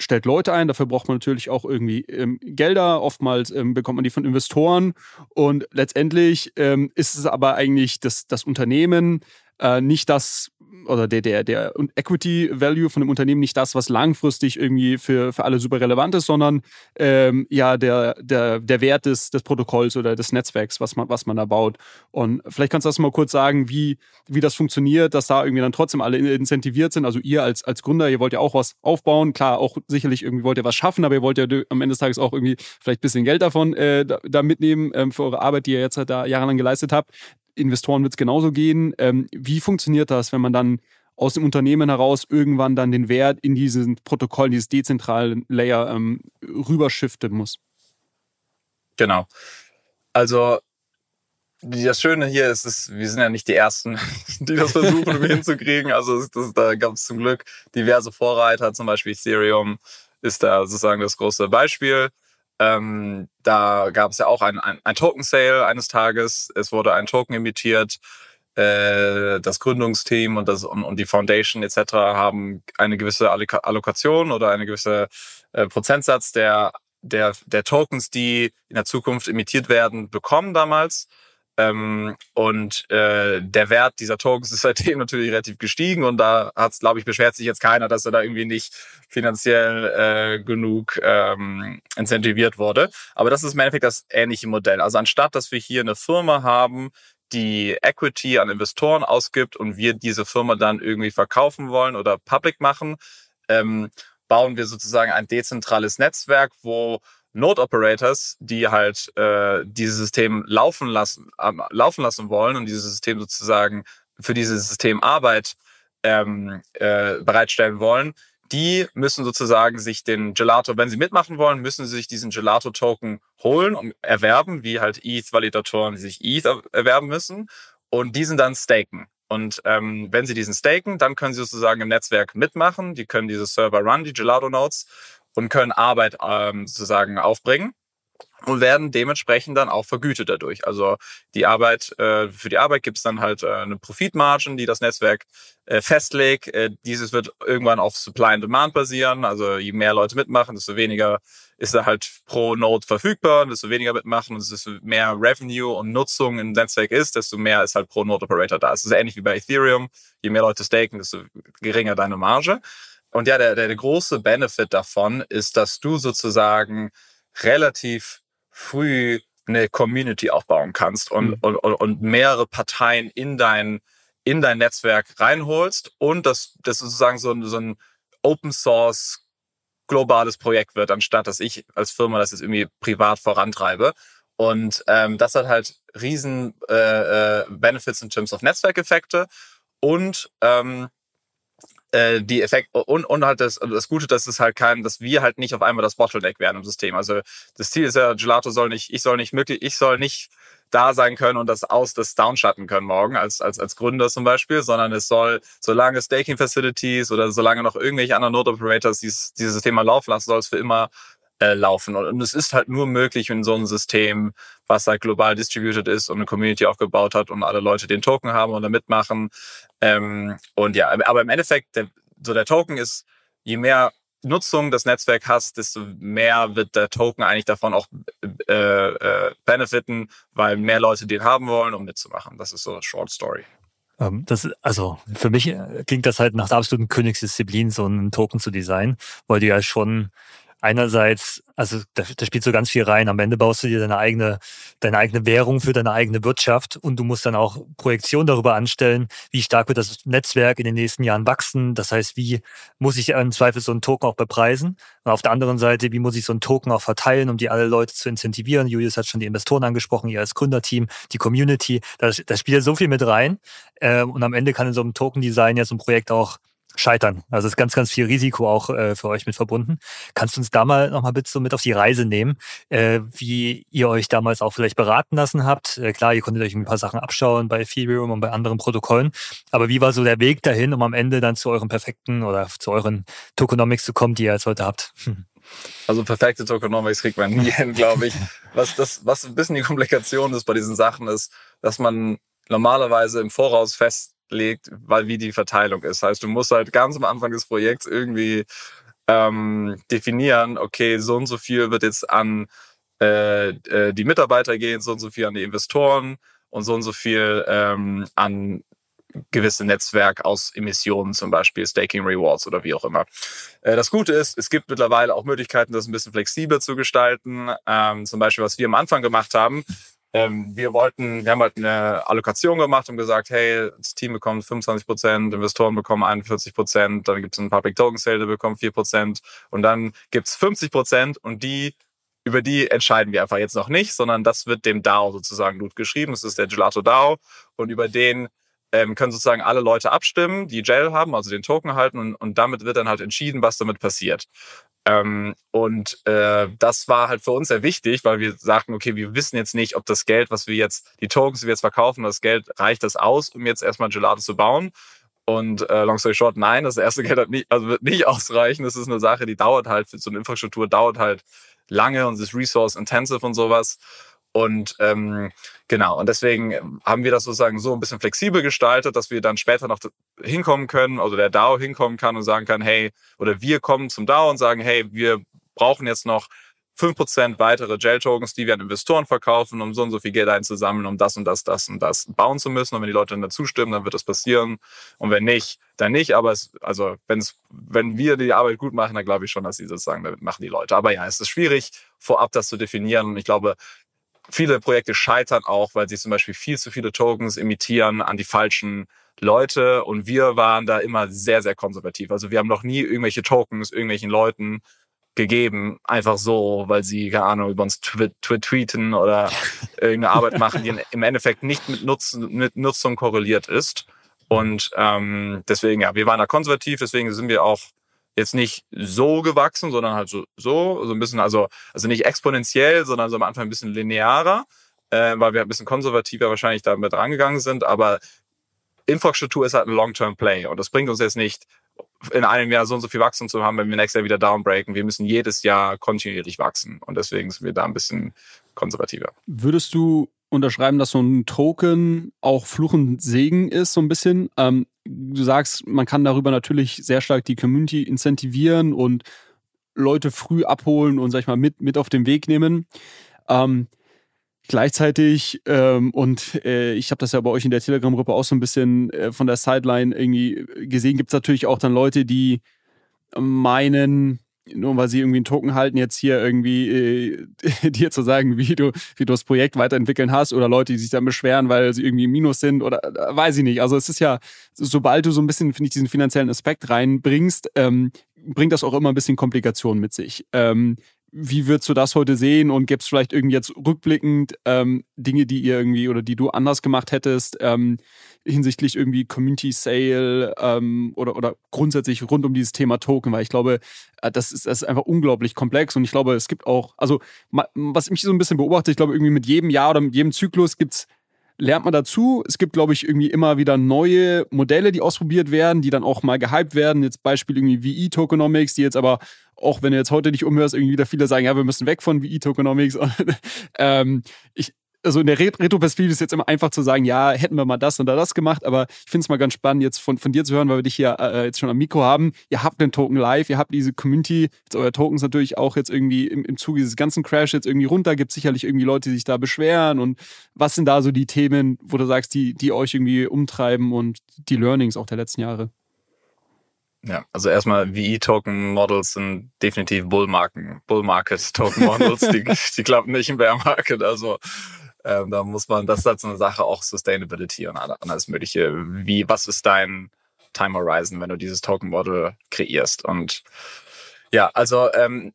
stellt Leute ein. Dafür braucht man natürlich auch irgendwie ähm, Gelder. Oftmals ähm, bekommt man die von Investoren. Und letztendlich ähm, ist es aber eigentlich das, das Unternehmen äh, nicht das, oder der, der, der Equity Value von dem Unternehmen nicht das, was langfristig irgendwie für, für alle super relevant ist, sondern ähm, ja der, der, der Wert des, des Protokolls oder des Netzwerks, was man, was man da baut. Und vielleicht kannst du das mal kurz sagen, wie, wie das funktioniert, dass da irgendwie dann trotzdem alle incentiviert sind. Also ihr als, als Gründer, ihr wollt ja auch was aufbauen. Klar, auch sicherlich irgendwie wollt ihr was schaffen, aber ihr wollt ja am Ende des Tages auch irgendwie vielleicht ein bisschen Geld davon äh, da, da, mitnehmen ähm, für eure Arbeit, die ihr jetzt halt da jahrelang geleistet habt. Investoren wird es genauso gehen. Ähm, wie funktioniert das, wenn man dann aus dem Unternehmen heraus irgendwann dann den Wert in diesen Protokoll, dieses dezentrale Layer ähm, rüberschiften muss? Genau. Also das Schöne hier ist, ist, wir sind ja nicht die Ersten, die das versuchen hinzukriegen. Also das, da gab es zum Glück diverse Vorreiter, zum Beispiel Ethereum, ist da sozusagen das große Beispiel. Ähm, da gab es ja auch ein, ein, ein Token-Sale eines Tages. Es wurde ein Token emittiert. Äh, das Gründungsteam und, das, und, und die Foundation etc. haben eine gewisse Allokation oder eine gewisse äh, Prozentsatz der, der, der Tokens, die in der Zukunft emittiert werden, bekommen damals. Ähm, und äh, der Wert dieser Tokens ist seitdem natürlich relativ gestiegen und da hat glaube ich, beschwert sich jetzt keiner, dass er da irgendwie nicht finanziell äh, genug ähm, incentiviert wurde. Aber das ist im Endeffekt das ähnliche Modell. Also anstatt, dass wir hier eine Firma haben, die Equity an Investoren ausgibt und wir diese Firma dann irgendwie verkaufen wollen oder public machen, ähm, bauen wir sozusagen ein dezentrales Netzwerk, wo Node Operators, die halt äh, dieses System laufen lassen, äh, laufen lassen wollen und dieses System sozusagen für dieses System Arbeit ähm, äh, bereitstellen wollen, die müssen sozusagen sich den Gelato, wenn sie mitmachen wollen, müssen sie sich diesen Gelato-Token holen und erwerben, wie halt ETH-Validatoren sich ETH erwerben müssen und diesen dann staken. Und ähm, wenn sie diesen staken, dann können sie sozusagen im Netzwerk mitmachen. Die können diese Server run, die Gelato-Nodes, und können Arbeit ähm, sozusagen aufbringen und werden dementsprechend dann auch vergütet dadurch. Also die Arbeit, äh, für die Arbeit gibt's dann halt äh, eine Profitmargin, die das Netzwerk äh, festlegt. Äh, dieses wird irgendwann auf Supply and Demand basieren. Also je mehr Leute mitmachen, desto weniger ist da halt pro Node verfügbar, desto weniger mitmachen und desto mehr Revenue und Nutzung im Netzwerk ist, desto mehr ist halt pro Node Operator da. Es ist ähnlich wie bei Ethereum. Je mehr Leute staken, desto geringer deine Marge. Und ja, der, der, große Benefit davon ist, dass du sozusagen relativ früh eine Community aufbauen kannst und, mhm. und, und mehrere Parteien in dein, in dein Netzwerk reinholst und dass das sozusagen so, ein so ein Open Source globales Projekt wird, anstatt dass ich als Firma das jetzt irgendwie privat vorantreibe. Und ähm, das hat halt riesen äh, äh, Benefits in terms of Netzwerkeffekte und ähm, äh, die Effekt und, und halt das, das Gute, dass es halt kein, dass wir halt nicht auf einmal das Bottleneck werden im System. Also das Ziel ist ja, Gelato soll nicht, ich soll nicht möglich, ich soll nicht da sein können und das aus, das downschatten können morgen als, als, als Gründer zum Beispiel, sondern es soll, solange Staking Facilities oder solange noch irgendwelche anderen Node Operators dieses, dieses mal laufen lassen, soll es für immer äh, laufen. Und, und es ist halt nur möglich in so einem System, was halt global distributed ist und eine Community aufgebaut hat und alle Leute den Token haben und da mitmachen. Ähm, und ja, aber im Endeffekt, der, so der Token ist, je mehr Nutzung das Netzwerk hast, desto mehr wird der Token eigentlich davon auch äh, äh, benefiten, weil mehr Leute den haben wollen, um mitzumachen. Das ist so Short Story. Ähm, das, also für mich äh, klingt das halt nach der absoluten Königsdisziplin, so einen Token zu designen, weil du ja schon einerseits, also da, da spielt so ganz viel rein. Am Ende baust du dir deine eigene, deine eigene Währung für deine eigene Wirtschaft und du musst dann auch Projektion darüber anstellen, wie stark wird das Netzwerk in den nächsten Jahren wachsen. Das heißt, wie muss ich im Zweifel so einen Token auch bepreisen? Und auf der anderen Seite, wie muss ich so einen Token auch verteilen, um die alle Leute zu incentivieren? Julius hat schon die Investoren angesprochen, ihr als Gründerteam, die Community. Da, da spielt so viel mit rein. Ähm, und am Ende kann in so einem Token-Design ja so ein Projekt auch scheitern. Also ist ganz, ganz viel Risiko auch äh, für euch mit verbunden. Kannst du uns da mal nochmal bitte so mit auf die Reise nehmen, äh, wie ihr euch damals auch vielleicht beraten lassen habt? Äh, klar, ihr konntet euch ein paar Sachen abschauen bei Ethereum und bei anderen Protokollen, aber wie war so der Weg dahin, um am Ende dann zu eurem perfekten oder zu euren Tokenomics zu kommen, die ihr jetzt heute habt? Hm. Also perfekte Tokenomics kriegt man nie hin, glaube ich. Was das, was ein bisschen die Komplikation ist bei diesen Sachen ist, dass man normalerweise im Voraus fest legt, weil wie die Verteilung ist. Heißt, du musst halt ganz am Anfang des Projekts irgendwie ähm, definieren, okay, so und so viel wird jetzt an äh, äh, die Mitarbeiter gehen, so und so viel an die Investoren und so und so viel ähm, an gewisse Netzwerk aus Emissionen, zum Beispiel Staking Rewards oder wie auch immer. Äh, das Gute ist, es gibt mittlerweile auch Möglichkeiten, das ein bisschen flexibler zu gestalten. Ähm, zum Beispiel, was wir am Anfang gemacht haben, ähm, wir wollten, wir haben halt eine Allokation gemacht und gesagt, hey, das Team bekommt 25 Prozent, Investoren bekommen 41 Prozent, dann gibt es einen Public Token Sale, der bekommt 4 Prozent und dann gibt es 50 Prozent und die über die entscheiden wir einfach jetzt noch nicht, sondern das wird dem DAO sozusagen gut geschrieben. Das ist der Gelato DAO und über den ähm, können sozusagen alle Leute abstimmen, die Gel haben, also den Token halten und, und damit wird dann halt entschieden, was damit passiert. Ähm, und äh, das war halt für uns sehr wichtig, weil wir sagten, okay, wir wissen jetzt nicht, ob das Geld, was wir jetzt, die Tokens, die wir jetzt verkaufen, das Geld reicht das aus, um jetzt erstmal Gelato zu bauen. Und äh, long story short, nein, das erste Geld hat nicht, also wird nicht ausreichen. Das ist eine Sache, die dauert halt, für so eine Infrastruktur dauert halt lange und ist resource intensive und sowas. Und ähm, genau, und deswegen haben wir das sozusagen so ein bisschen flexibel gestaltet, dass wir dann später noch hinkommen können, also der DAO hinkommen kann und sagen kann, hey, oder wir kommen zum DAO und sagen, hey, wir brauchen jetzt noch fünf Prozent weitere Gel-Tokens, die wir an Investoren verkaufen, um so und so viel Geld einzusammeln, um das und das, das und das bauen zu müssen. Und wenn die Leute dann dazu stimmen, dann wird das passieren. Und wenn nicht, dann nicht. Aber es, also wenn's, wenn wir die Arbeit gut machen, dann glaube ich schon, dass sie sozusagen damit machen die Leute. Aber ja, es ist schwierig, vorab das zu definieren. Und ich glaube, viele Projekte scheitern auch, weil sie zum Beispiel viel zu viele Tokens imitieren an die falschen Leute. Und wir waren da immer sehr, sehr konservativ. Also wir haben noch nie irgendwelche Tokens irgendwelchen Leuten gegeben, einfach so, weil sie, keine Ahnung, über uns tw tw tweeten oder irgendeine Arbeit machen, die im Endeffekt nicht mit, Nutzen, mit Nutzung korreliert ist. Und ähm, deswegen, ja, wir waren da konservativ, deswegen sind wir auch jetzt nicht so gewachsen, sondern halt so, so, so ein bisschen, also, also nicht exponentiell, sondern so am Anfang ein bisschen linearer, äh, weil wir ein bisschen konservativer wahrscheinlich damit rangegangen sind, aber Infrastruktur ist halt ein Long-Term-Play und das bringt uns jetzt nicht in einem Jahr so und so viel Wachstum zu haben, wenn wir nächstes Jahr wieder downbreaken. Wir müssen jedes Jahr kontinuierlich wachsen und deswegen sind wir da ein bisschen konservativer. Würdest du unterschreiben, dass so ein Token auch Fluch und Segen ist, so ein bisschen? Ähm, du sagst, man kann darüber natürlich sehr stark die Community incentivieren und Leute früh abholen und, sag ich mal, mit, mit auf den Weg nehmen. Ähm, Gleichzeitig, ähm, und äh, ich habe das ja bei euch in der Telegram-Gruppe auch so ein bisschen äh, von der Sideline irgendwie gesehen, gibt es natürlich auch dann Leute, die meinen, nur weil sie irgendwie einen Token halten, jetzt hier irgendwie äh, dir zu sagen, wie du, wie du das Projekt weiterentwickeln hast oder Leute, die sich dann beschweren, weil sie irgendwie im Minus sind oder äh, weiß ich nicht. Also es ist ja, sobald du so ein bisschen, finde ich, diesen finanziellen Aspekt reinbringst, ähm, bringt das auch immer ein bisschen Komplikationen mit sich. Ähm, wie würdest du das heute sehen und gäbe es vielleicht irgendwie jetzt rückblickend ähm, Dinge, die ihr irgendwie oder die du anders gemacht hättest ähm, hinsichtlich irgendwie Community Sale ähm, oder, oder grundsätzlich rund um dieses Thema Token, weil ich glaube, äh, das, ist, das ist einfach unglaublich komplex und ich glaube, es gibt auch, also was mich so ein bisschen beobachtet, ich glaube, irgendwie mit jedem Jahr oder mit jedem Zyklus gibt es lernt man dazu. Es gibt, glaube ich, irgendwie immer wieder neue Modelle, die ausprobiert werden, die dann auch mal gehypt werden. Jetzt Beispiel irgendwie VE Tokenomics, die jetzt aber auch wenn du jetzt heute dich umhörst, irgendwie wieder viele sagen, ja, wir müssen weg von VE Tokenomics. ähm, ich, also in der Retro-Perspektive ist jetzt immer einfach zu sagen, ja, hätten wir mal das und das gemacht, aber ich finde es mal ganz spannend, jetzt von, von dir zu hören, weil wir dich hier äh, jetzt schon am Mikro haben. Ihr habt den Token live, ihr habt diese Community, jetzt euer Token ist natürlich auch jetzt irgendwie im, im Zuge dieses ganzen Crash jetzt irgendwie runter, gibt sicherlich irgendwie Leute, die sich da beschweren und was sind da so die Themen, wo du sagst, die, die euch irgendwie umtreiben und die Learnings auch der letzten Jahre? Ja, also erstmal VE-Token-Models sind definitiv Bull-Marken, Bull-Market-Token-Models, die, die klappen nicht im Bear-Market. Also ähm, da muss man, das ist halt so eine Sache, auch Sustainability und alles Mögliche. Wie, was ist dein Time Horizon, wenn du dieses Token Model kreierst? Und ja, also ähm,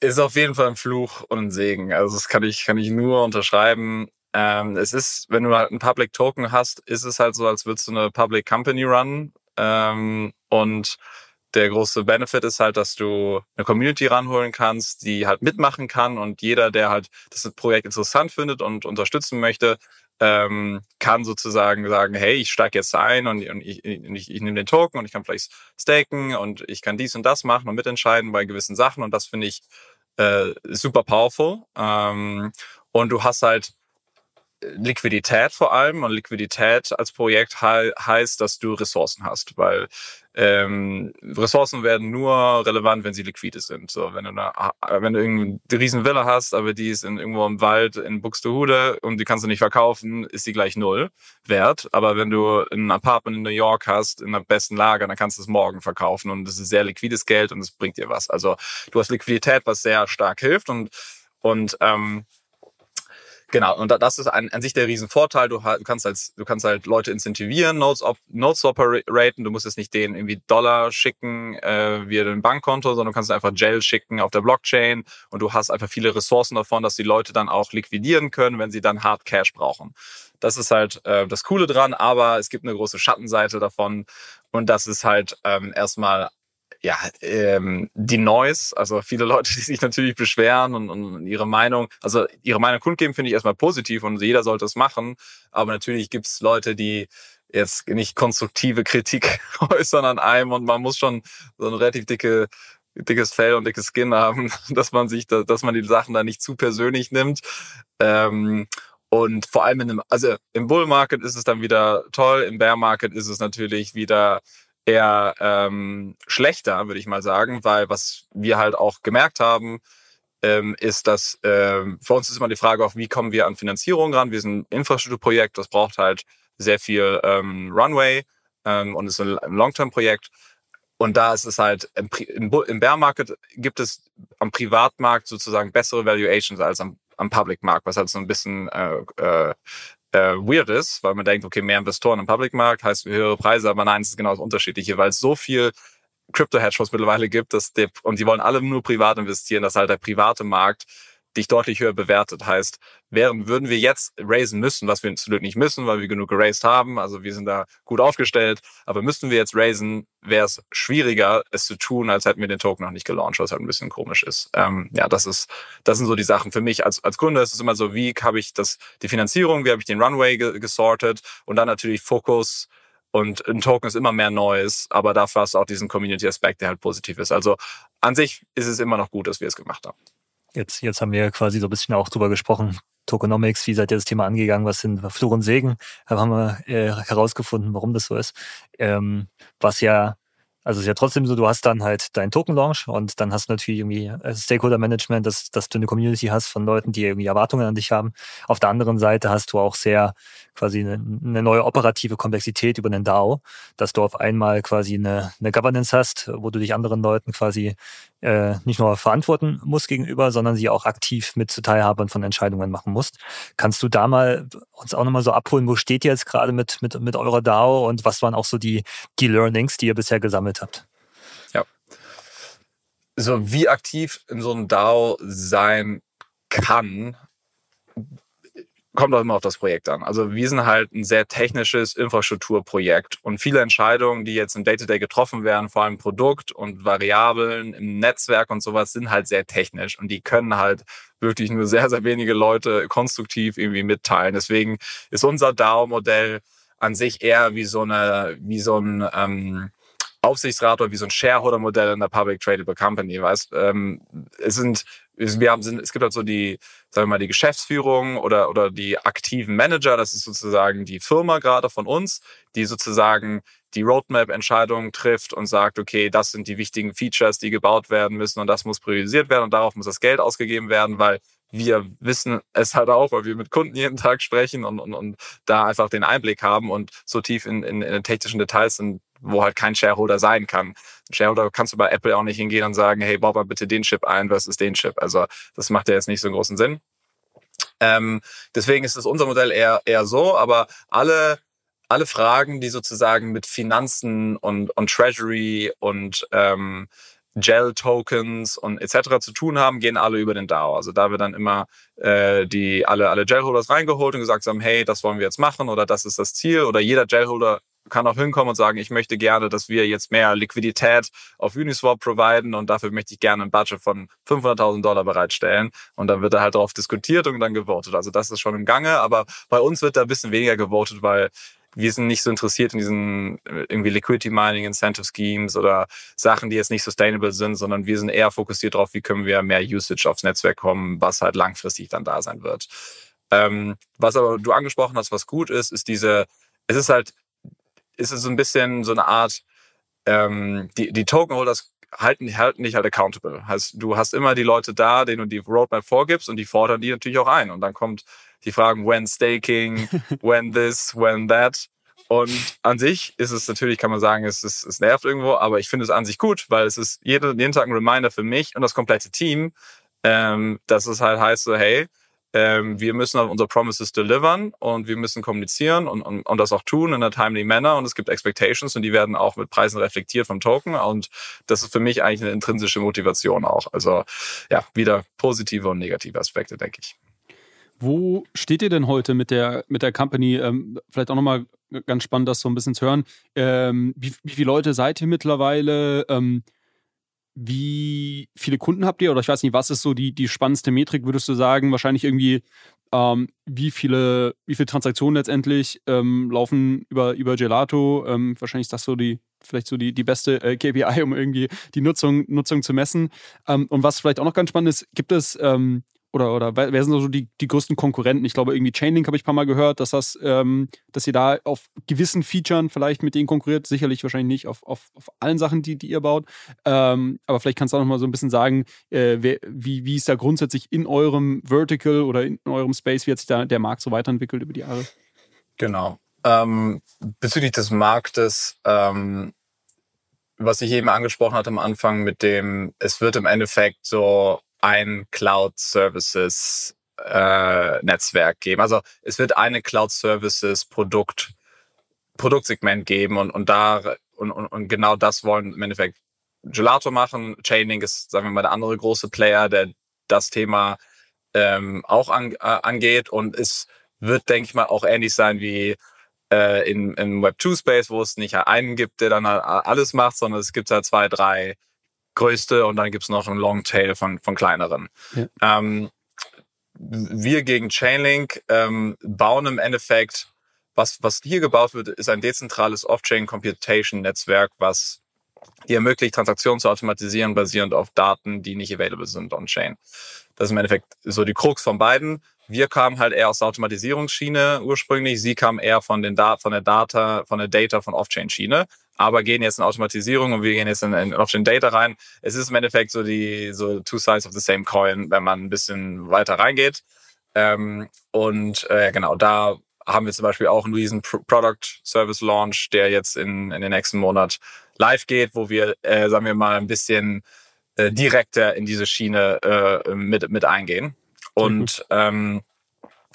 ist auf jeden Fall ein Fluch und ein Segen. Also das kann ich, kann ich nur unterschreiben. Ähm, es ist, wenn du halt ein Public Token hast, ist es halt so, als würdest du eine Public Company run. Ähm, und der große Benefit ist halt, dass du eine Community ranholen kannst, die halt mitmachen kann und jeder, der halt das Projekt interessant findet und unterstützen möchte, ähm, kann sozusagen sagen, hey, ich steige jetzt ein und, und ich, ich, ich nehme den Token und ich kann vielleicht staken und ich kann dies und das machen und mitentscheiden bei gewissen Sachen und das finde ich äh, super powerful. Ähm, und du hast halt Liquidität vor allem und Liquidität als Projekt he heißt, dass du Ressourcen hast, weil ähm, Ressourcen werden nur relevant, wenn sie liquide sind. So, wenn du eine, wenn du irgendeine riesen Villa hast, aber die ist in, irgendwo im Wald in Buxtehude und die kannst du nicht verkaufen, ist sie gleich null wert. Aber wenn du ein Apartment in New York hast, in der besten Lage, dann kannst du es morgen verkaufen und das ist sehr liquides Geld und es bringt dir was. Also du hast Liquidität, was sehr stark hilft und und ähm, Genau, und das ist an, an sich der Riesenvorteil. Du, du kannst als, du kannst halt Leute incentivieren, Notes, op, Notes operaten. Du musst jetzt nicht denen irgendwie Dollar schicken äh, via dein Bankkonto, sondern du kannst einfach Gel schicken auf der Blockchain und du hast einfach viele Ressourcen davon, dass die Leute dann auch liquidieren können, wenn sie dann Hard Cash brauchen. Das ist halt äh, das Coole dran, aber es gibt eine große Schattenseite davon und das ist halt ähm, erstmal ja, ähm, die Noise, also viele Leute, die sich natürlich beschweren und, und ihre Meinung, also ihre Meinung kundgeben, finde ich erstmal positiv und jeder sollte es machen. Aber natürlich gibt's Leute, die jetzt nicht konstruktive Kritik äußern an einem und man muss schon so eine relativ dicke dickes Fell und dickes Skin haben, dass man sich, dass man die Sachen da nicht zu persönlich nimmt. Ähm, und vor allem in einem, also im Bull Market ist es dann wieder toll, im Bear Market ist es natürlich wieder eher ähm, schlechter, würde ich mal sagen, weil was wir halt auch gemerkt haben, ähm, ist, dass ähm, für uns ist immer die Frage auch, wie kommen wir an Finanzierung ran? Wir sind ein Infrastrukturprojekt, das braucht halt sehr viel ähm, Runway ähm, und ist ein Long-Term-Projekt. Und da ist es halt, im, im Bear Market gibt es am Privatmarkt sozusagen bessere Valuations als am, am Public Markt, was halt so ein bisschen äh, äh, äh, weird ist, weil man denkt, okay, mehr Investoren im Public Markt heißt höhere Preise, aber nein, es ist genau das Unterschiedliche, weil es so viel Crypto-Hedgefonds mittlerweile gibt, dass der, und die wollen alle nur privat investieren, dass halt der private Markt dich deutlich höher bewertet. Heißt, wären, würden wir jetzt raisen müssen, was wir absolut nicht müssen, weil wir genug geraced haben, also wir sind da gut aufgestellt, aber müssten wir jetzt raisen, wäre es schwieriger, es zu tun, als hätten wir den Token noch nicht gelauncht, was halt ein bisschen komisch ist. Ähm, ja, das ist, das sind so die Sachen. Für mich als, als Gründer ist es immer so, wie habe ich das, die Finanzierung, wie habe ich den Runway ge gesortet und dann natürlich Fokus, und ein Token ist immer mehr Neues, aber dafür hast du auch diesen Community-Aspekt, der halt positiv ist. Also an sich ist es immer noch gut, dass wir es gemacht haben. Jetzt, jetzt haben wir quasi so ein bisschen auch drüber gesprochen. Tokenomics, wie seid ihr das Thema angegangen? Was sind Flur und Segen? Da haben wir äh, herausgefunden, warum das so ist. Ähm, was ja also es ist ja trotzdem so, du hast dann halt deinen Token-Launch und dann hast du natürlich irgendwie äh, Stakeholder-Management, dass, dass du eine Community hast von Leuten, die irgendwie Erwartungen an dich haben. Auf der anderen Seite hast du auch sehr quasi eine, eine neue operative Komplexität über den DAO, dass du auf einmal quasi eine, eine Governance hast, wo du dich anderen Leuten quasi äh, nicht nur verantworten musst gegenüber, sondern sie auch aktiv mit Teilhabern von Entscheidungen machen musst. Kannst du da mal uns auch nochmal so abholen, wo steht ihr jetzt gerade mit, mit, mit eurer DAO und was waren auch so die, die Learnings, die ihr bisher gesammelt habt? Ja. So, wie aktiv in so einem DAO sein kann, kommt auch immer auf das Projekt an. Also wir sind halt ein sehr technisches Infrastrukturprojekt und viele Entscheidungen, die jetzt im Day-to-Day -Day getroffen werden, vor allem Produkt und Variablen im Netzwerk und sowas, sind halt sehr technisch und die können halt wirklich nur sehr, sehr wenige Leute konstruktiv irgendwie mitteilen. Deswegen ist unser DAO-Modell an sich eher wie so eine, wie so ein ähm, Aufsichtsrat oder wie so ein Shareholder-Modell in der Public Tradable Company. Weißt, ähm, es sind wir haben, es gibt halt so die, sagen wir mal, die Geschäftsführung oder, oder die aktiven Manager. Das ist sozusagen die Firma gerade von uns, die sozusagen die Roadmap-Entscheidungen trifft und sagt, okay, das sind die wichtigen Features, die gebaut werden müssen und das muss priorisiert werden und darauf muss das Geld ausgegeben werden, weil wir wissen es halt auch, weil wir mit Kunden jeden Tag sprechen und, und, und da einfach den Einblick haben und so tief in, in, in den technischen Details sind, wo halt kein Shareholder sein kann. Shareholder kannst du bei Apple auch nicht hingehen und sagen, hey, bau mal bitte den Chip ein versus den Chip. Also das macht ja jetzt nicht so einen großen Sinn. Ähm, deswegen ist es unser Modell eher, eher so, aber alle, alle Fragen, die sozusagen mit Finanzen und, und Treasury und ähm, Gel-Tokens und etc. zu tun haben, gehen alle über den DAO. Also da wir dann immer äh, die alle alle Gel-Holders reingeholt und gesagt haben, hey, das wollen wir jetzt machen oder das ist das Ziel oder jeder Gel-Holder kann auch hinkommen und sagen, ich möchte gerne, dass wir jetzt mehr Liquidität auf Uniswap providen und dafür möchte ich gerne ein Budget von 500.000 Dollar bereitstellen. Und dann wird da halt darauf diskutiert und dann gewotet. Also das ist schon im Gange, aber bei uns wird da ein bisschen weniger gewotet, weil wir sind nicht so interessiert in diesen äh, irgendwie Liquidity Mining, Incentive Schemes oder Sachen, die jetzt nicht sustainable sind, sondern wir sind eher fokussiert darauf, wie können wir mehr Usage aufs Netzwerk kommen, was halt langfristig dann da sein wird. Ähm, was aber du angesprochen hast, was gut ist, ist diese, es ist halt ist es so ein bisschen so eine Art, ähm, die, die Token-Holders halten, halten dich halt accountable. Heißt, du hast immer die Leute da, denen du die Roadmap vorgibst und die fordern die natürlich auch ein. Und dann kommt die Fragen, when staking, when this, when that. Und an sich ist es natürlich, kann man sagen, es, ist, es nervt irgendwo, aber ich finde es an sich gut, weil es ist jeden, jeden Tag ein Reminder für mich und das komplette Team, ähm, dass es halt heißt so, hey, ähm, wir müssen auf unsere Promises delivern und wir müssen kommunizieren und, und, und das auch tun in einer timely manner und es gibt Expectations und die werden auch mit Preisen reflektiert vom Token und das ist für mich eigentlich eine intrinsische Motivation auch. Also ja, wieder positive und negative Aspekte, denke ich. Wo steht ihr denn heute mit der, mit der Company? Ähm, vielleicht auch nochmal ganz spannend, das so ein bisschen zu hören. Ähm, wie, wie viele Leute seid ihr mittlerweile? Ähm, wie viele Kunden habt ihr? Oder ich weiß nicht, was ist so die, die spannendste Metrik, würdest du sagen? Wahrscheinlich irgendwie ähm, wie viele, wie viele Transaktionen letztendlich ähm, laufen über, über Gelato. Ähm, wahrscheinlich ist das so die, vielleicht so die, die beste äh, KPI, um irgendwie die Nutzung, Nutzung zu messen. Ähm, und was vielleicht auch noch ganz spannend ist, gibt es ähm, oder, oder wer sind so die, die größten Konkurrenten? Ich glaube, irgendwie Chainlink habe ich ein paar Mal gehört, dass das, ähm, dass ihr da auf gewissen Features vielleicht mit denen konkurriert. Sicherlich wahrscheinlich nicht auf, auf, auf allen Sachen, die, die ihr baut. Ähm, aber vielleicht kannst du auch noch mal so ein bisschen sagen, äh, wer, wie, wie ist da grundsätzlich in eurem Vertical oder in eurem Space, wie hat sich da der Markt so weiterentwickelt über die Jahre? Genau. Ähm, bezüglich des Marktes, ähm, was ich eben angesprochen hatte am Anfang mit dem, es wird im Endeffekt so ein Cloud Services äh, Netzwerk geben. Also es wird eine Cloud Services Produkt Produktsegment geben und, und da und, und, und genau das wollen im Endeffekt Gelato machen. Chainlink ist, sagen wir mal, der andere große Player, der das Thema ähm, auch an, äh, angeht und es wird, denke ich mal, auch ähnlich sein wie äh, in, im Web2-Space, wo es nicht einen gibt, der dann alles macht, sondern es gibt halt zwei, drei größte und dann gibt's noch einen Longtail von, von kleineren. Ja. Ähm, wir gegen Chainlink ähm, bauen im Endeffekt, was, was hier gebaut wird, ist ein dezentrales Off-Chain Computation Netzwerk, was dir ermöglicht, Transaktionen zu automatisieren, basierend auf Daten, die nicht available sind on-chain. Das ist im Endeffekt so die Krux von beiden. Wir kamen halt eher aus der Automatisierungsschiene ursprünglich. Sie kamen eher von den da von der Data, von der Data von Off-Chain-Schiene aber gehen jetzt in Automatisierung und wir gehen jetzt in, in Option Data rein. Es ist im Endeffekt so die so two sides of the same coin, wenn man ein bisschen weiter reingeht. Ähm, und äh, genau, da haben wir zum Beispiel auch einen riesen Product Service Launch, der jetzt in, in den nächsten Monat live geht, wo wir, äh, sagen wir mal, ein bisschen äh, direkter in diese Schiene äh, mit, mit eingehen. Und ähm,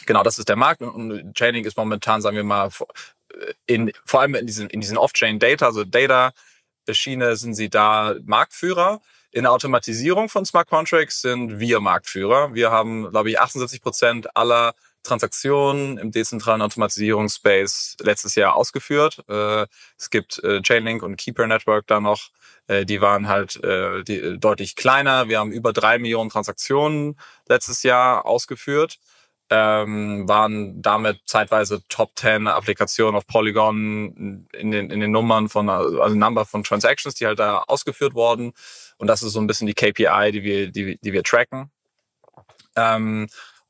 genau, das ist der Markt und Chaining ist momentan, sagen wir mal, in, vor allem in diesen, in diesen Off-Chain-Data, also Data-Schiene sind sie da Marktführer. In der Automatisierung von Smart Contracts sind wir Marktführer. Wir haben, glaube ich, 78 Prozent aller Transaktionen im dezentralen Automatisierungsspace letztes Jahr ausgeführt. Äh, es gibt äh, Chainlink und Keeper Network da noch. Äh, die waren halt deutlich kleiner. Wir haben über drei Millionen Transaktionen letztes Jahr ausgeführt ähm, waren damit zeitweise Top 10 Applikationen auf Polygon in den, in den Nummern von, also Number von Transactions, die halt da ausgeführt wurden. Und das ist so ein bisschen die KPI, die wir, die, die wir tracken. Ähm,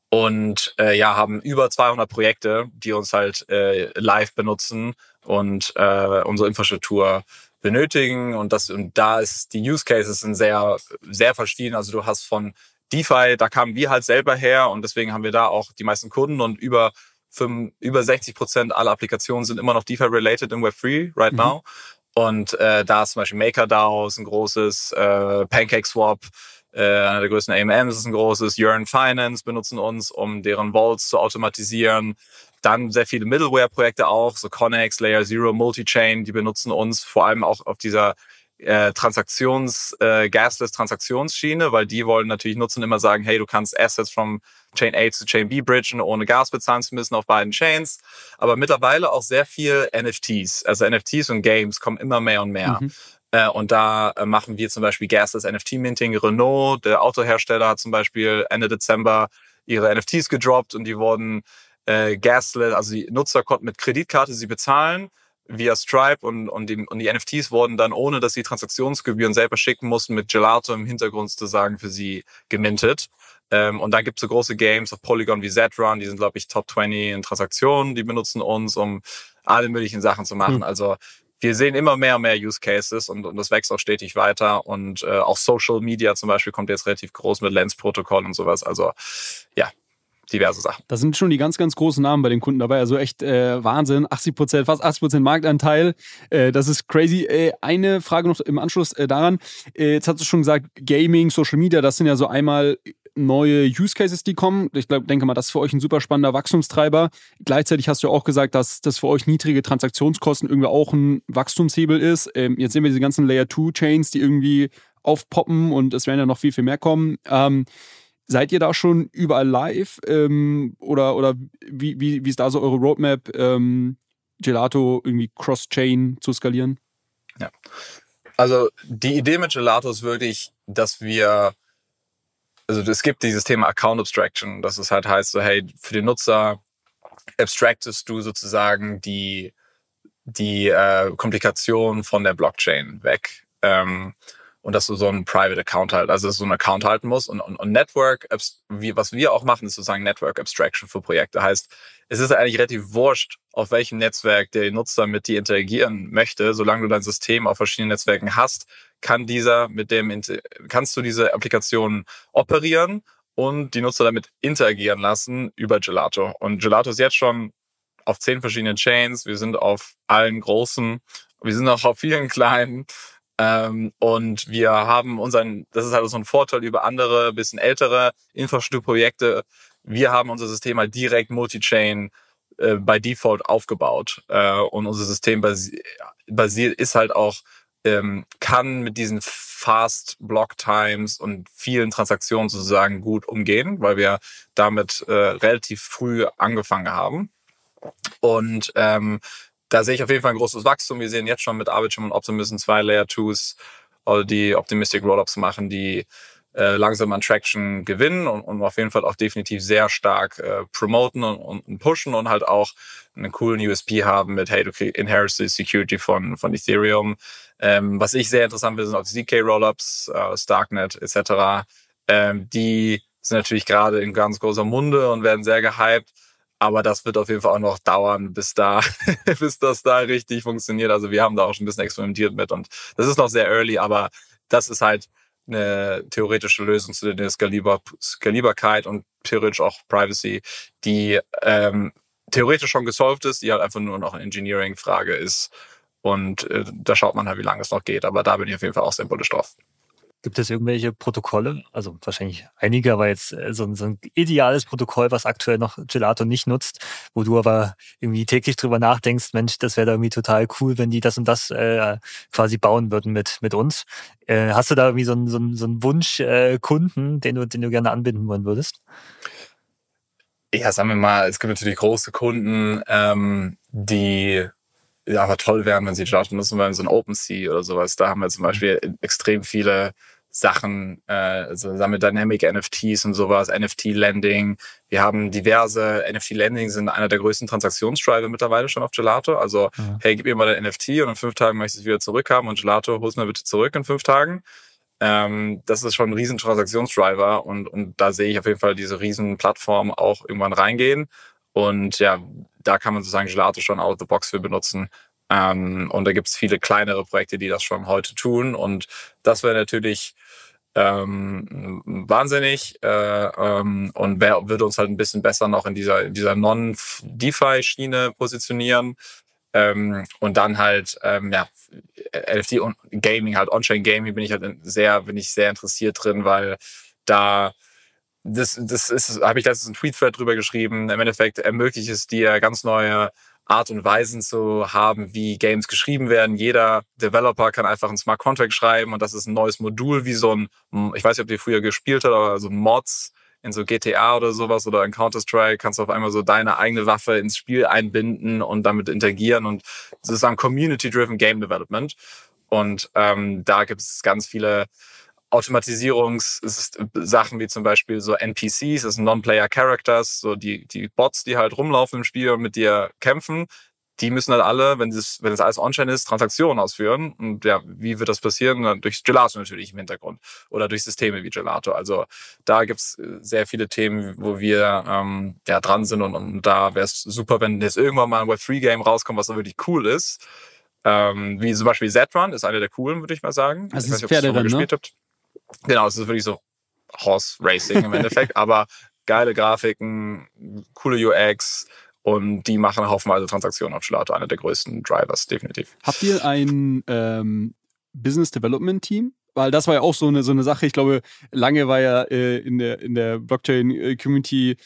und äh, ja, haben über 200 Projekte, die uns halt äh, live benutzen und äh, unsere Infrastruktur benötigen. Und das und da ist die Use Cases sind sehr sehr verschieden. Also du hast von DeFi, da kamen wir halt selber her und deswegen haben wir da auch die meisten Kunden und über, 5, über 60 Prozent aller Applikationen sind immer noch DeFi-related in Web3 right mhm. now. Und äh, da ist zum Beispiel MakerDAO ist ein großes, äh, PancakeSwap, äh, einer der größten AMMs ist ein großes, Yearn Finance benutzen uns, um deren Vaults zu automatisieren. Dann sehr viele Middleware-Projekte auch, so Connex, Layer Zero, Multichain, die benutzen uns vor allem auch auf dieser äh, Transaktions, äh, gasless Transaktionsschiene, weil die wollen natürlich nutzen, immer sagen, hey, du kannst Assets from Chain A zu Chain B bridgen, ohne Gas bezahlen zu müssen auf beiden Chains. Aber mittlerweile auch sehr viel NFTs. Also NFTs und Games kommen immer mehr und mehr. Mhm. Äh, und da äh, machen wir zum Beispiel gasless NFT-Minting. Renault, der Autohersteller, hat zum Beispiel Ende Dezember ihre NFTs gedroppt und die wurden äh, gasless, also die Nutzer konnten mit Kreditkarte sie bezahlen via Stripe und, und, die, und die NFTs wurden dann, ohne dass sie Transaktionsgebühren selber schicken mussten, mit Gelato im Hintergrund zu sagen, für sie gemintet. Ähm, und dann gibt es so große Games auf Polygon wie Z-Run, die sind, glaube ich, Top 20 in Transaktionen, die benutzen uns, um alle möglichen Sachen zu machen. Mhm. Also wir sehen immer mehr und mehr Use Cases und, und das wächst auch stetig weiter. Und äh, auch Social Media zum Beispiel kommt jetzt relativ groß mit Lens-Protokoll und sowas. Also ja, diverse Sachen. Da sind schon die ganz, ganz großen Namen bei den Kunden dabei. Also echt äh, Wahnsinn. 80 Prozent, fast 80 Prozent Marktanteil. Äh, das ist crazy. Äh, eine Frage noch im Anschluss äh, daran. Äh, jetzt hast du schon gesagt, Gaming, Social Media, das sind ja so einmal neue Use Cases, die kommen. Ich glaub, denke mal, das ist für euch ein super spannender Wachstumstreiber. Gleichzeitig hast du auch gesagt, dass das für euch niedrige Transaktionskosten irgendwie auch ein Wachstumshebel ist. Ähm, jetzt sehen wir diese ganzen Layer 2 Chains, die irgendwie aufpoppen und es werden ja noch viel, viel mehr kommen. Ähm, Seid ihr da schon überall live ähm, oder, oder wie, wie, wie ist da so eure Roadmap, ähm, Gelato irgendwie cross-chain zu skalieren? Ja. Also die Idee mit Gelato ist wirklich, dass wir also es gibt dieses Thema Account Abstraction, dass es halt heißt, so hey, für den Nutzer abstractest du sozusagen die, die äh, Komplikation von der Blockchain weg. Ähm, und dass du so einen Private Account halt, also dass du einen Account halten musst. Und, und, und Network, wie, was wir auch machen, ist sozusagen Network Abstraction für Projekte. Heißt, es ist eigentlich relativ wurscht, auf welchem Netzwerk der Nutzer mit dir interagieren möchte. Solange du dein System auf verschiedenen Netzwerken hast, kann dieser mit dem, kannst du diese Applikation operieren und die Nutzer damit interagieren lassen über Gelato. Und Gelato ist jetzt schon auf zehn verschiedenen Chains. Wir sind auf allen großen. Wir sind auch auf vielen kleinen. Ähm, und wir haben unseren, das ist halt so ein Vorteil über andere, bisschen ältere Infrastrukturprojekte. Wir haben unser System halt direkt Multi-Chain äh, by Default aufgebaut. Äh, und unser System basi basiert, ist halt auch, ähm, kann mit diesen Fast Block Times und vielen Transaktionen sozusagen gut umgehen, weil wir damit äh, relativ früh angefangen haben. Und ähm, da sehe ich auf jeden Fall ein großes Wachstum. Wir sehen jetzt schon mit Arbitrum und Optimism zwei Layer 2s, die Optimistic Rollups machen, die äh, langsam an Traction gewinnen und, und auf jeden Fall auch definitiv sehr stark äh, promoten und, und pushen und halt auch einen coolen USP haben mit, hey, du inheritest die Security von, von Ethereum. Ähm, was ich sehr interessant finde, sind auch die ZK Rollups, äh, Starknet etc. Ähm, die sind natürlich gerade in ganz großer Munde und werden sehr gehypt. Aber das wird auf jeden Fall auch noch dauern, bis da, bis das da richtig funktioniert. Also wir haben da auch schon ein bisschen experimentiert mit und das ist noch sehr early, aber das ist halt eine theoretische Lösung zu der Skaliber Skalierbarkeit und theoretisch auch Privacy, die ähm, theoretisch schon gesolved ist, die halt einfach nur noch eine Engineering-Frage ist. Und äh, da schaut man halt, wie lange es noch geht. Aber da bin ich auf jeden Fall auch sehr bullisch drauf. Gibt es irgendwelche Protokolle, also wahrscheinlich einige, aber jetzt äh, so ein, so ein ideales Protokoll, was aktuell noch Gelato nicht nutzt, wo du aber irgendwie täglich drüber nachdenkst, Mensch, das wäre da irgendwie total cool, wenn die das und das äh, quasi bauen würden mit, mit uns. Äh, hast du da irgendwie so einen, so so einen Wunsch äh, den du, den du gerne anbinden wollen würdest? Ja, sagen wir mal, es gibt natürlich große Kunden, ähm, die ja, aber toll wären, wenn sie Gelato nutzen wollen, so ein OpenSea oder sowas. Da haben wir zum Beispiel extrem viele Sachen, äh, also mit Dynamic NFTs und sowas, NFT-Lending. Wir haben diverse NFT-Lending sind einer der größten Transaktionsdriver mittlerweile schon auf Gelato. Also, ja. hey, gib mir mal dein NFT und in fünf Tagen möchte ich es wieder zurückhaben und Gelato, hol's mir bitte zurück in fünf Tagen. Ähm, das ist schon ein riesen Transaktionsdriver und, und da sehe ich auf jeden Fall diese riesen Plattform auch irgendwann reingehen. Und ja, da kann man sozusagen Gelato schon out of the box für benutzen. Ähm, und da gibt es viele kleinere Projekte, die das schon heute tun. Und das wäre natürlich ähm, wahnsinnig äh, ähm, und wär, würde uns halt ein bisschen besser noch in dieser, in dieser Non-DeFi-Schiene positionieren. Ähm, und dann halt, ähm, ja, NFT und Gaming, halt On-Chain Gaming bin ich halt sehr, bin ich sehr interessiert drin, weil da das, das ist, habe ich letztens einen Tweet-Thread drüber geschrieben. Im Endeffekt ermöglicht es dir ganz neue Art und Weisen zu haben, wie Games geschrieben werden. Jeder Developer kann einfach einen Smart Contract schreiben und das ist ein neues Modul, wie so ein, ich weiß nicht, ob ihr früher gespielt habt, aber so Mods in so GTA oder sowas oder in Counter-Strike kannst du auf einmal so deine eigene Waffe ins Spiel einbinden und damit interagieren und sozusagen Community-Driven Game Development. Und ähm, da gibt es ganz viele Automatisierungssachen wie zum Beispiel so NPCs, das sind Non-Player Characters, so die, die Bots, die halt rumlaufen im Spiel und mit dir kämpfen. Die müssen halt alle, wenn das, wenn das alles on-chain ist, Transaktionen ausführen. Und ja, wie wird das passieren? Durch Gelato natürlich im Hintergrund oder durch Systeme wie Gelato. Also da gibt's äh, sehr viele Themen, wo wir ähm, ja dran sind und, und da wäre es super, wenn jetzt irgendwann mal ein Web3-Game rauskommt, was da wirklich cool ist. Ähm, wie zum Beispiel Z-Run ist einer der coolen, würde ich mal sagen. Also ich weiß nicht, ob ihr das ne? gespielt habt. Genau, es ist wirklich so Horse Racing im Endeffekt, aber geile Grafiken, coole UX und die machen haufenweise Transaktionen auf Gelato, einer der größten Drivers, definitiv. Habt ihr ein ähm, Business Development Team? Weil das war ja auch so eine, so eine Sache. Ich glaube, lange war ja äh, in der, in der Blockchain-Community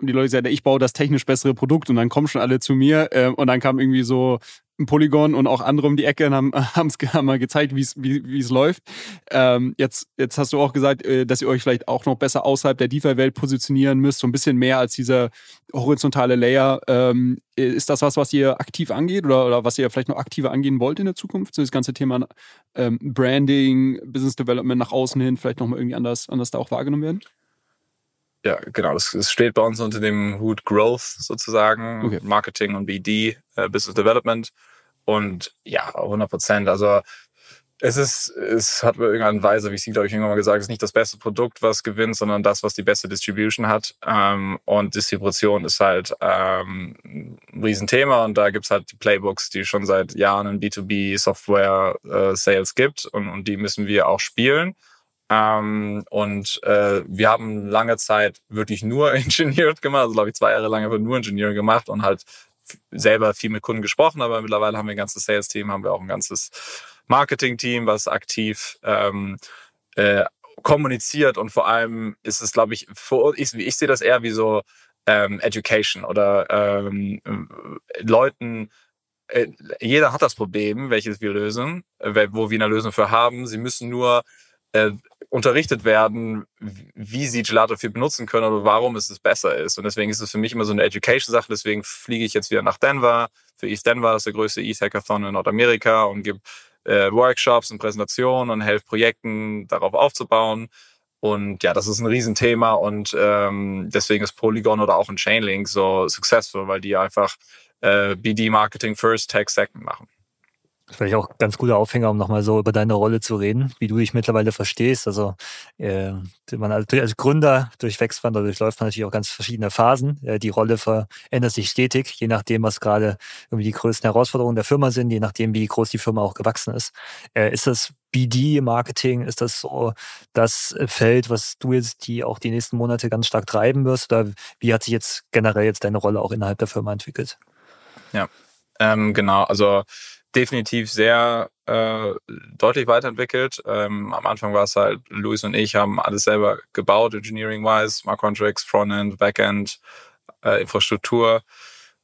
die Leute gesagt, ich baue das technisch bessere Produkt und dann kommen schon alle zu mir äh, und dann kam irgendwie so ein Polygon und auch andere um die Ecke und haben, haben's, haben mal gezeigt, wie's, wie es läuft. Ähm, jetzt, jetzt hast du auch gesagt, äh, dass ihr euch vielleicht auch noch besser außerhalb der DeFi-Welt positionieren müsst, so ein bisschen mehr als dieser horizontale Layer. Ähm, ist das was, was ihr aktiv angeht oder, oder was ihr vielleicht noch aktiver angehen wollt in der Zukunft? So das ganze Thema ähm, Branding, Business Development nach außen hin vielleicht nochmal irgendwie anders, anders da auch wahrgenommen werden? Ja, genau. Das, das steht bei uns unter dem Hut Growth sozusagen, okay. Marketing und BD, äh, Business Development. Und ja, 100 Prozent. Also es ist, es hat bei irgendeiner Weise, wie ich sie glaube ich irgendwann mal gesagt, es ist nicht das beste Produkt, was gewinnt, sondern das, was die beste Distribution hat. Ähm, und Distribution ist halt ähm, ein Riesenthema und da gibt's halt die Playbooks, die schon seit Jahren in B2B Software äh, Sales gibt und, und die müssen wir auch spielen. Ähm, und äh, wir haben lange Zeit wirklich nur Engineering gemacht, also glaube ich zwei Jahre lang einfach nur Engineering gemacht und halt selber viel mit Kunden gesprochen, aber mittlerweile haben wir ein ganzes Sales-Team, haben wir auch ein ganzes Marketing-Team, was aktiv ähm, äh, kommuniziert und vor allem ist es, glaube ich, für, ich, ich sehe das eher wie so ähm, Education oder ähm, Leuten, äh, jeder hat das Problem, welches wir lösen, äh, wo wir eine Lösung für haben. Sie müssen nur äh, unterrichtet werden, wie sie Gelato viel benutzen können oder warum es besser ist. Und deswegen ist es für mich immer so eine Education-Sache. Deswegen fliege ich jetzt wieder nach Denver. Für East Denver das ist der größte East-Hackathon in Nordamerika und gebe äh, Workshops und Präsentationen und helfe Projekten darauf aufzubauen. Und ja, das ist ein Riesenthema und ähm, deswegen ist Polygon oder auch ein Chainlink so successful, weil die einfach äh, BD Marketing First, Tech Second machen. Vielleicht auch ganz guter Aufhänger, um nochmal so über deine Rolle zu reden, wie du dich mittlerweile verstehst. Also äh, man als Gründer durchwächst man oder durchläuft man natürlich auch ganz verschiedene Phasen. Äh, die Rolle verändert sich stetig, je nachdem, was gerade irgendwie die größten Herausforderungen der Firma sind, je nachdem, wie groß die Firma auch gewachsen ist. Äh, ist das BD-Marketing, ist das so das Feld, was du jetzt die auch die nächsten Monate ganz stark treiben wirst? Oder wie hat sich jetzt generell jetzt deine Rolle auch innerhalb der Firma entwickelt? Ja, ähm, genau. Also definitiv sehr äh, deutlich weiterentwickelt. Ähm, am Anfang war es halt, Luis und ich haben alles selber gebaut, engineering-wise, Smart Contracts, Frontend, Backend, äh, Infrastruktur.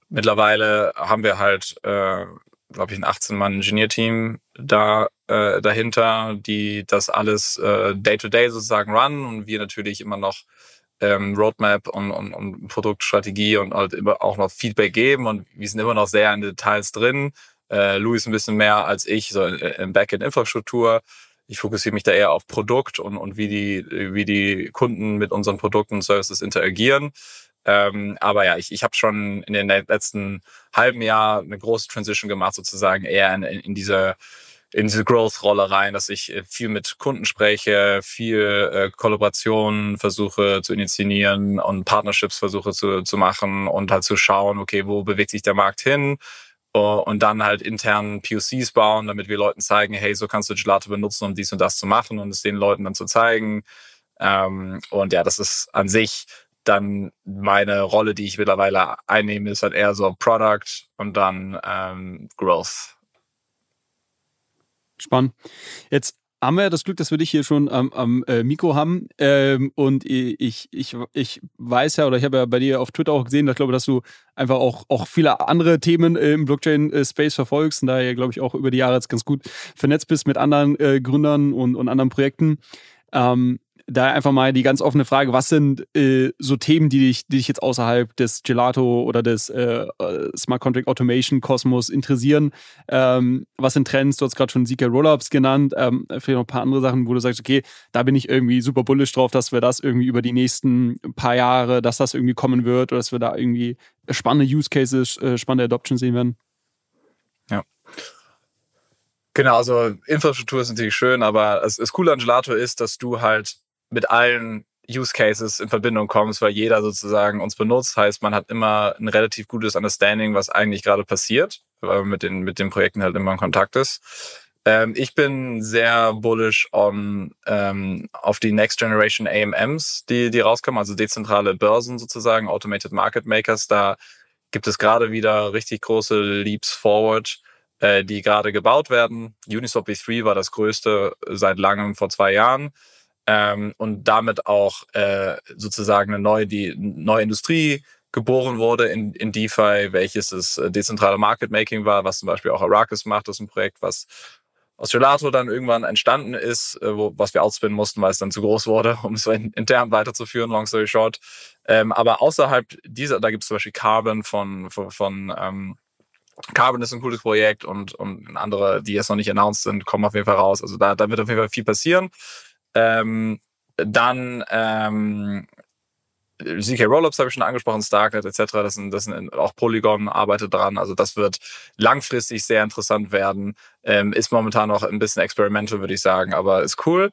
Mittlerweile haben wir halt, äh, glaube ich, ein 18-Mann-Engineer-Team da äh, dahinter, die das alles äh, day-to-day -day sozusagen run und wir natürlich immer noch ähm, Roadmap und, und, und Produktstrategie und halt immer auch noch Feedback geben und wir sind immer noch sehr in Details drin äh, Louis ein bisschen mehr als ich, so im Backend-Infrastruktur. Ich fokussiere mich da eher auf Produkt und, und wie, die, wie die Kunden mit unseren Produkten und Services interagieren. Ähm, aber ja, ich, ich habe schon in den letzten halben Jahr eine große Transition gemacht, sozusagen eher in, in diese in diese Growth-Rolle rein, dass ich äh, viel mit Kunden spreche, viel äh, Kollaborationen versuche zu initiieren und Partnerships versuche zu, zu machen und halt zu schauen, okay, wo bewegt sich der Markt hin? Und dann halt intern POCs bauen, damit wir Leuten zeigen, hey, so kannst du Gelato benutzen, um dies und das zu machen und es den Leuten dann zu zeigen. Ähm, und ja, das ist an sich dann meine Rolle, die ich mittlerweile einnehme, ist halt eher so Product und dann ähm, Growth. Spannend. Jetzt haben wir ja das Glück, dass wir dich hier schon am, am äh, Mikro haben. Ähm, und ich, ich, ich weiß ja, oder ich habe ja bei dir auf Twitter auch gesehen, ich glaube, dass du einfach auch, auch viele andere Themen im Blockchain-Space verfolgst und daher, glaube ich, auch über die Jahre jetzt ganz gut vernetzt bist mit anderen äh, Gründern und, und anderen Projekten. Ähm, da einfach mal die ganz offene Frage, was sind äh, so Themen, die dich, die dich jetzt außerhalb des Gelato oder des äh, äh Smart Contract Automation Kosmos interessieren? Ähm, was sind Trends? Du hast gerade schon ZK Rollups genannt, ähm, vielleicht noch ein paar andere Sachen, wo du sagst, okay, da bin ich irgendwie super bullish drauf, dass wir das irgendwie über die nächsten paar Jahre, dass das irgendwie kommen wird oder dass wir da irgendwie spannende Use Cases, äh, spannende Adoption sehen werden. Ja. Genau, also Infrastruktur ist natürlich schön, aber das, das Coole an Gelato ist, dass du halt mit allen Use Cases in Verbindung kommst, weil jeder sozusagen uns benutzt. Heißt, man hat immer ein relativ gutes Understanding, was eigentlich gerade passiert, weil man mit den, mit den Projekten halt immer in Kontakt ist. Ähm, ich bin sehr bullish on, ähm, auf die Next Generation AMMs, die, die rauskommen, also dezentrale Börsen sozusagen, Automated Market Makers. Da gibt es gerade wieder richtig große Leaps forward, äh, die gerade gebaut werden. Uniswap V3 war das größte seit langem vor zwei Jahren ähm, und damit auch äh, sozusagen eine neue, die neue Industrie geboren wurde in, in DeFi, welches das äh, dezentrale Market Making war, was zum Beispiel auch Arrakis macht. Das ist ein Projekt, was aus Gelato dann irgendwann entstanden ist, äh, wo, was wir outspinnen mussten, weil es dann zu groß wurde, um es intern weiterzuführen, long story short. Ähm, aber außerhalb dieser, da gibt es zum Beispiel Carbon von, von, von ähm, Carbon ist ein cooles Projekt und, und andere, die jetzt noch nicht announced sind, kommen auf jeden Fall raus. Also da, da wird auf jeden Fall viel passieren. Ähm, dann ähm, ZK Rollups habe ich schon angesprochen, Starknet etc. Das sind, das sind auch Polygon arbeitet dran. Also das wird langfristig sehr interessant werden. Ähm, ist momentan noch ein bisschen experimental, würde ich sagen, aber ist cool.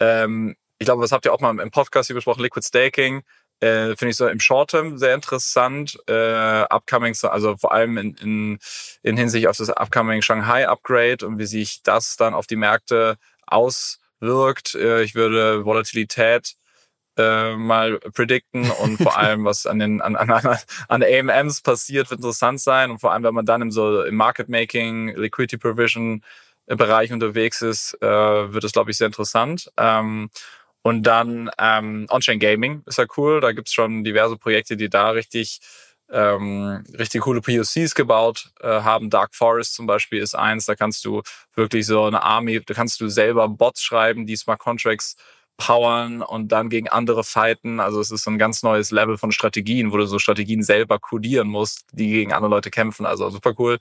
Ähm, ich glaube, was habt ihr auch mal im Podcast hier besprochen? Liquid Staking. Äh, Finde ich so im Short Term sehr interessant. Äh, upcoming, also vor allem in, in, in Hinsicht auf das upcoming Shanghai Upgrade und wie sich das dann auf die Märkte auswirkt. Äh, ich würde Volatilität äh, mal predikten und vor allem, was an den an, an, an AMMs passiert, wird interessant sein. Und vor allem, wenn man dann im so im Market Making, Liquidity Provision Bereich unterwegs ist, äh, wird es, glaube ich, sehr interessant. Ähm, und dann ähm, On-Chain Gaming ist ja cool. Da gibt's schon diverse Projekte, die da richtig ähm, richtig coole POCs gebaut äh, haben. Dark Forest zum Beispiel ist eins. Da kannst du wirklich so eine Army, da kannst du selber Bots schreiben, die Smart Contracts powern und dann gegen andere fighten. Also es ist so ein ganz neues Level von Strategien, wo du so Strategien selber codieren musst, die gegen andere Leute kämpfen. Also super cool.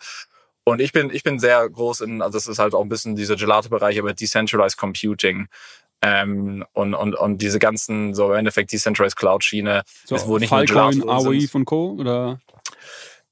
Und ich bin, ich bin sehr groß in, also das ist halt auch ein bisschen dieser Gelato-Bereich, aber Decentralized Computing. Ähm, und, und, und diese ganzen, so im Endeffekt Decentralized Cloud-Schiene, so, ist wo nicht Filecoin, nur Gelato AOE von Co. oder?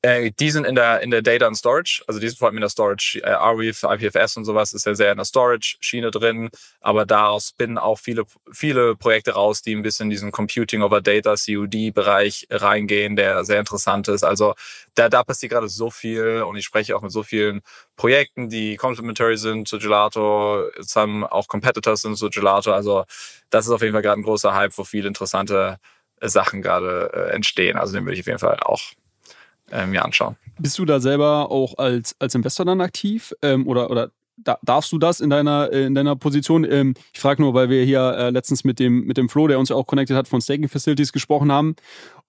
Äh, die sind in der, in der Data and Storage, also die sind vor allem in der Storage, äh, Arweave, IPFS und sowas ist ja sehr in der Storage-Schiene drin, aber daraus spinnen auch viele, viele Projekte raus, die ein bisschen in diesen Computing over Data, CUD-Bereich reingehen, der sehr interessant ist. Also da, da passiert gerade so viel und ich spreche auch mit so vielen Projekten, die complementary sind zu Gelato, some auch Competitors sind zu Gelato. Also das ist auf jeden Fall gerade ein großer Hype, wo viele interessante Sachen gerade äh, entstehen. Also den würde ich auf jeden Fall auch äh, mir anschauen. Bist du da selber auch als, als Investor dann aktiv ähm, oder, oder da, darfst du das in deiner, in deiner Position? Ähm, ich frage nur, weil wir hier äh, letztens mit dem, mit dem Flo, der uns ja auch connected hat, von Staking Facilities gesprochen haben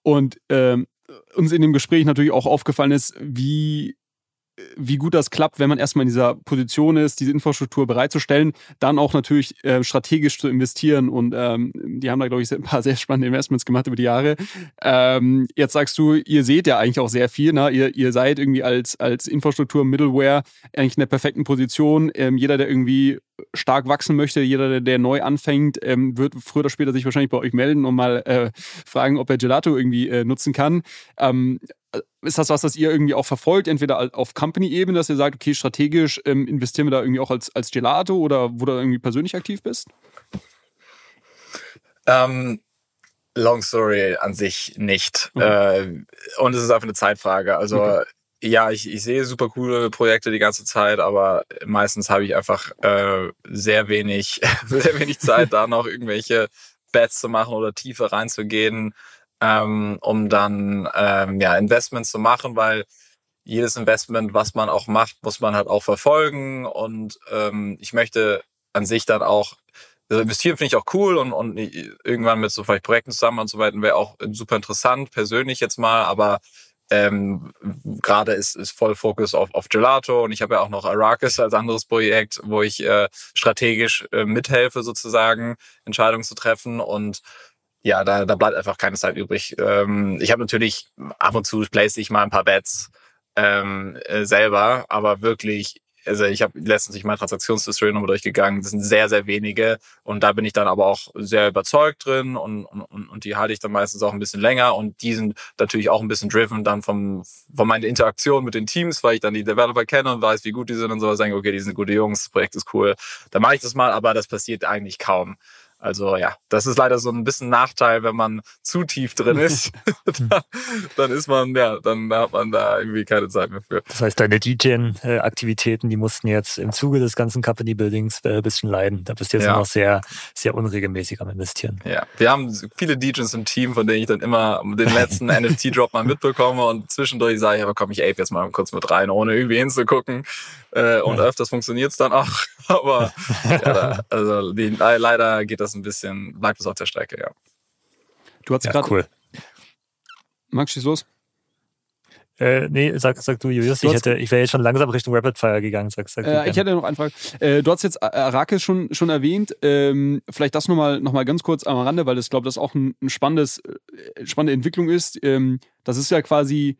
und ähm, uns in dem Gespräch natürlich auch aufgefallen ist, wie wie gut das klappt, wenn man erstmal in dieser Position ist, diese Infrastruktur bereitzustellen, dann auch natürlich äh, strategisch zu investieren. Und ähm, die haben da, glaube ich, ein paar sehr spannende Investments gemacht über die Jahre. Ähm, jetzt sagst du, ihr seht ja eigentlich auch sehr viel. Ne? Ihr, ihr seid irgendwie als, als Infrastruktur, Middleware eigentlich in der perfekten Position. Ähm, jeder, der irgendwie stark wachsen möchte, jeder, der, der neu anfängt, ähm, wird früher oder später sich wahrscheinlich bei euch melden und mal äh, fragen, ob er Gelato irgendwie äh, nutzen kann. Ähm, ist das was, das ihr irgendwie auch verfolgt, entweder auf Company-Ebene, dass ihr sagt, okay, strategisch ähm, investieren wir da irgendwie auch als, als Gelato oder wo du irgendwie persönlich aktiv bist? Ähm, long story an sich nicht. Mhm. Äh, und es ist einfach eine Zeitfrage. Also okay. ja, ich, ich sehe super coole Projekte die ganze Zeit, aber meistens habe ich einfach äh, sehr wenig, sehr wenig Zeit, da noch irgendwelche Bets zu machen oder tiefer reinzugehen ähm, um dann ähm, ja, Investments zu machen, weil jedes Investment, was man auch macht, muss man halt auch verfolgen. Und ähm, ich möchte an sich dann auch, also investieren finde ich auch cool und, und irgendwann mit so vielleicht Projekten zusammen und so weiter wäre auch super interessant, persönlich jetzt mal, aber ähm, gerade ist, ist voll Fokus auf, auf Gelato. Und ich habe ja auch noch Arrakis als anderes Projekt, wo ich äh, strategisch äh, mithelfe, sozusagen Entscheidungen zu treffen. Und ja, da, da bleibt einfach keine Zeit übrig. Ähm, ich habe natürlich ab und zu place ich mal ein paar Bets ähm, äh, selber, aber wirklich, also ich habe letztens nicht mal Transaktionshistory nochmal durchgegangen, das sind sehr, sehr wenige und da bin ich dann aber auch sehr überzeugt drin und, und, und die halte ich dann meistens auch ein bisschen länger und die sind natürlich auch ein bisschen driven dann vom, von meiner Interaktion mit den Teams, weil ich dann die Developer kenne und weiß, wie gut die sind und sowas, denke, okay, die sind gute Jungs, das Projekt ist cool. Da mache ich das mal, aber das passiert eigentlich kaum. Also ja, das ist leider so ein bisschen Nachteil, wenn man zu tief drin ist. dann, dann, ist man, ja, dann hat man da irgendwie keine Zeit mehr für. Das heißt, deine DJ-Aktivitäten, die mussten jetzt im Zuge des ganzen Company Buildings äh, ein bisschen leiden. Da bist du jetzt ja. noch sehr, sehr unregelmäßig am Investieren. Ja, wir haben viele DJs im Team, von denen ich dann immer den letzten NFT-Drop mal mitbekomme und zwischendurch sage ich, aber komm, ich ape jetzt mal kurz mit rein, ohne irgendwie hinzugucken. Äh, und ja. öfters funktioniert es dann auch. Aber ja, also die, leider geht das ein bisschen, bleibt es auf der Strecke, ja. Du hast ja, gerade. Cool. Max, schieß los. Äh, nee, sag, sag du, Julius. Du ich, hätte, ich wäre jetzt schon langsam Richtung Rapid Fire gegangen. Sag, sag äh, ich hätte noch eine Frage. Äh, du hast jetzt Arrakis schon, schon erwähnt. Ähm, vielleicht das nochmal noch mal ganz kurz am Rande, weil ich glaube, das auch ein, ein spannendes, äh, spannende Entwicklung ist. Ähm, das ist ja quasi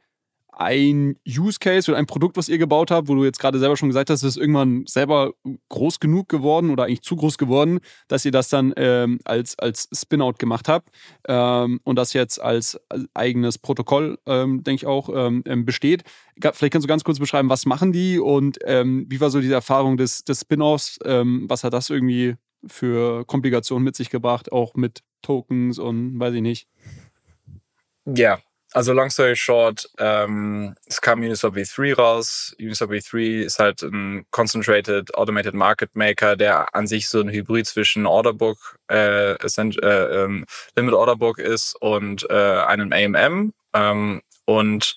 ein Use Case oder ein Produkt, was ihr gebaut habt, wo du jetzt gerade selber schon gesagt hast, ist irgendwann selber groß genug geworden oder eigentlich zu groß geworden, dass ihr das dann ähm, als, als Spin-out gemacht habt ähm, und das jetzt als, eigenes Protokoll, ähm, denke ich auch, ähm, ähm, besteht. Vielleicht kannst du ganz kurz beschreiben, was machen die und ähm, wie war so diese Erfahrung des, des Spin-offs? was hat das irgendwie für Komplikationen mit sich gebracht, auch mit Tokens und weiß ich nicht. Ja, also long story short, ähm, es kam Uniswap V3 raus. Uniswap V3 ist halt ein Concentrated Automated Market Maker, der an sich so ein Hybrid zwischen Orderbook, äh, äh, ähm, Limit Orderbook ist und äh, einem AMM. Ähm, und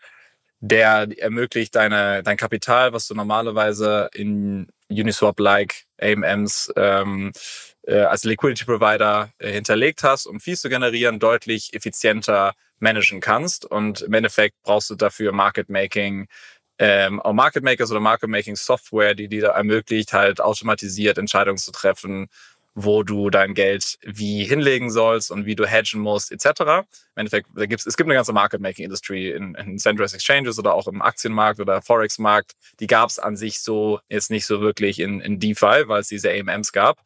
der ermöglicht deine, dein Kapital, was du normalerweise in Uniswap-like AMMs ähm, äh, als Liquidity Provider äh, hinterlegt hast, um Fees zu generieren, deutlich effizienter managen kannst. Und im Endeffekt brauchst du dafür Market Making, ähm, Market Makers oder Market Making Software, die dir ermöglicht, halt automatisiert Entscheidungen zu treffen, wo du dein Geld wie hinlegen sollst und wie du hedgen musst, etc. Im Endeffekt, da gibt's, es gibt eine ganze Market Making Industry in, in Centralized Exchanges oder auch im Aktienmarkt oder Forex-Markt. Die gab es an sich so jetzt nicht so wirklich in, in DeFi, weil es diese AMMs gab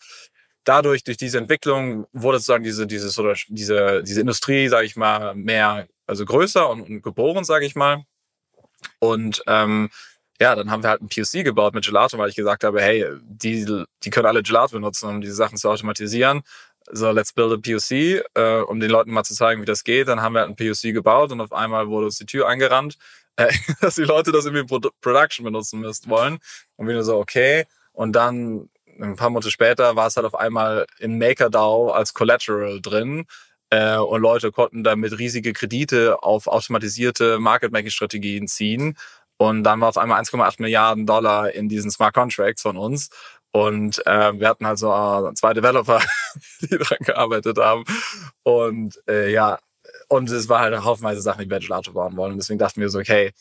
dadurch, durch diese Entwicklung, wurde sozusagen diese, diese, oder diese, diese Industrie, sage ich mal, mehr, also größer und, und geboren, sage ich mal. Und ähm, ja, dann haben wir halt ein POC gebaut mit Gelato, weil ich gesagt habe, hey, die, die können alle Gelato benutzen, um diese Sachen zu automatisieren. So, let's build a POC, äh, um den Leuten mal zu zeigen, wie das geht. Dann haben wir halt ein POC gebaut und auf einmal wurde uns die Tür eingerannt, äh, dass die Leute das irgendwie in Production benutzen müssen wollen. Und wir so, okay. Und dann ein paar Monate später war es halt auf einmal im MakerDAO als Collateral drin. Äh, und Leute konnten damit riesige Kredite auf automatisierte Market-Making-Strategien ziehen. Und dann war auf einmal 1,8 Milliarden Dollar in diesen Smart Contracts von uns. Und äh, wir hatten also äh, zwei Developer, die daran gearbeitet haben. Und äh, ja, und es war halt haufenweise Sachen, die wir Gelato bauen wollen. Und deswegen dachten wir so, okay,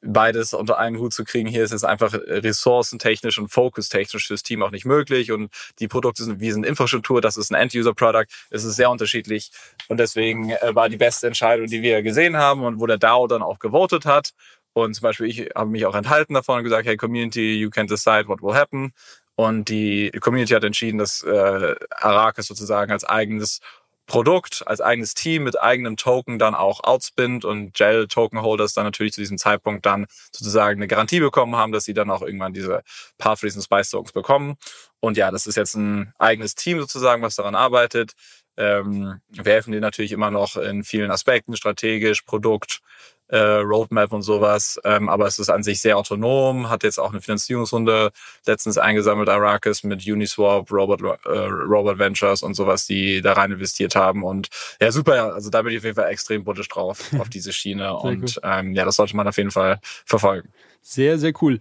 beides unter einen Hut zu kriegen. Hier ist es einfach ressourcentechnisch und focustechnisch fürs Team auch nicht möglich. Und die Produkte sind, wie sind Infrastruktur, das ist ein End-User-Product. Es ist sehr unterschiedlich. Und deswegen äh, war die beste Entscheidung, die wir gesehen haben und wo der DAO dann auch gewotet hat. Und zum Beispiel, ich habe mich auch enthalten davon und gesagt, hey, Community, you can decide what will happen. Und die Community hat entschieden, dass äh, Arrakis sozusagen als eigenes Produkt als eigenes Team mit eigenem Token dann auch outspinnt und Gel Token Holders dann natürlich zu diesem Zeitpunkt dann sozusagen eine Garantie bekommen haben, dass sie dann auch irgendwann diese Path Reason Spice Tokens bekommen. Und ja, das ist jetzt ein eigenes Team sozusagen, was daran arbeitet. Ähm, wir helfen dir natürlich immer noch in vielen Aspekten, strategisch, Produkt, äh, Roadmap und sowas. Ähm, aber es ist an sich sehr autonom, hat jetzt auch eine Finanzierungsrunde letztens eingesammelt, Arrakis mit Uniswap, Robot, äh, Robot Ventures und sowas, die da rein investiert haben. Und ja, super, also da bin ich auf jeden Fall extrem bullish drauf, auf diese Schiene. und ähm, ja, das sollte man auf jeden Fall verfolgen. Sehr, sehr cool.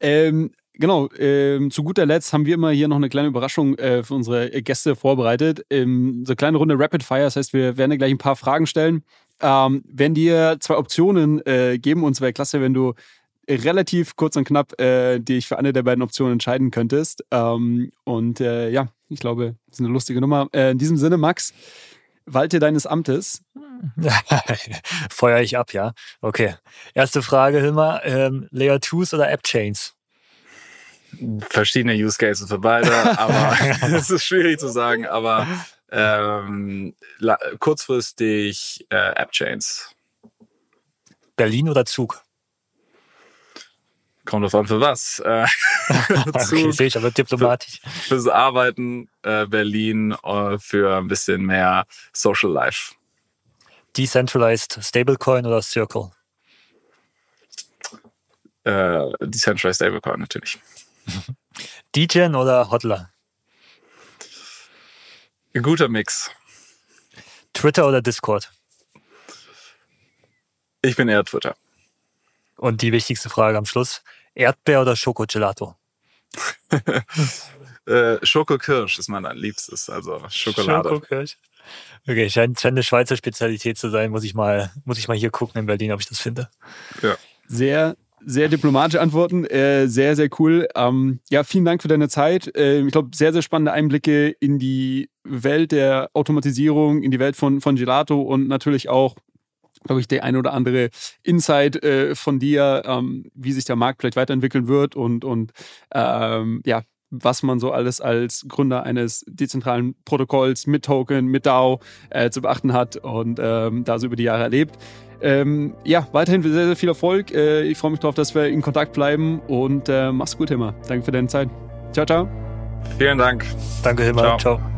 Ähm, Genau, ähm, zu guter Letzt haben wir immer hier noch eine kleine Überraschung äh, für unsere Gäste vorbereitet. Ähm, so eine kleine Runde Rapid Fire, das heißt, wir werden gleich ein paar Fragen stellen ähm, wenn dir zwei Optionen äh, geben, und es wäre klasse, wenn du relativ kurz und knapp äh, dich für eine der beiden Optionen entscheiden könntest. Ähm, und äh, ja, ich glaube, das ist eine lustige Nummer. Äh, in diesem Sinne, Max, walte deines Amtes. Feuer ich ab, ja. Okay. Erste Frage, Hilmar. Ähm, Layer 2s oder App Chains? Verschiedene Use Cases für beide, aber es ist schwierig zu sagen, aber ähm, kurzfristig äh, App-Chains. Berlin oder Zug? Kommt drauf an, für was. Äh, okay, sehe ich aber diplomatisch. Für, fürs Arbeiten äh, Berlin äh, für ein bisschen mehr Social Life. Decentralized Stablecoin oder Circle? Äh, Decentralized Stablecoin natürlich. DGen oder Hodler? Ein guter Mix. Twitter oder Discord? Ich bin eher Twitter. Und die wichtigste Frage am Schluss: Erdbeer oder Schokogelato? äh, Schokokirsch ist mein liebstes, also Schokolade. Schokokirsch. Okay, scheint, scheint eine Schweizer Spezialität zu sein. Muss ich mal, muss ich mal hier gucken in Berlin, ob ich das finde. Ja. Sehr sehr diplomatische Antworten, äh, sehr, sehr cool. Ähm, ja, vielen Dank für deine Zeit. Äh, ich glaube, sehr, sehr spannende Einblicke in die Welt der Automatisierung, in die Welt von, von Gelato und natürlich auch glaube ich, der ein oder andere Insight äh, von dir, ähm, wie sich der Markt vielleicht weiterentwickeln wird und, und ähm, ja, was man so alles als Gründer eines dezentralen Protokolls mit Token, mit DAO äh, zu beachten hat und ähm, da so über die Jahre erlebt. Ähm, ja, weiterhin sehr, sehr viel Erfolg. Äh, ich freue mich darauf, dass wir in Kontakt bleiben und äh, mach's gut, Hilmar. Danke für deine Zeit. Ciao, ciao. Vielen Dank. Danke, Hilmar. ciao. ciao.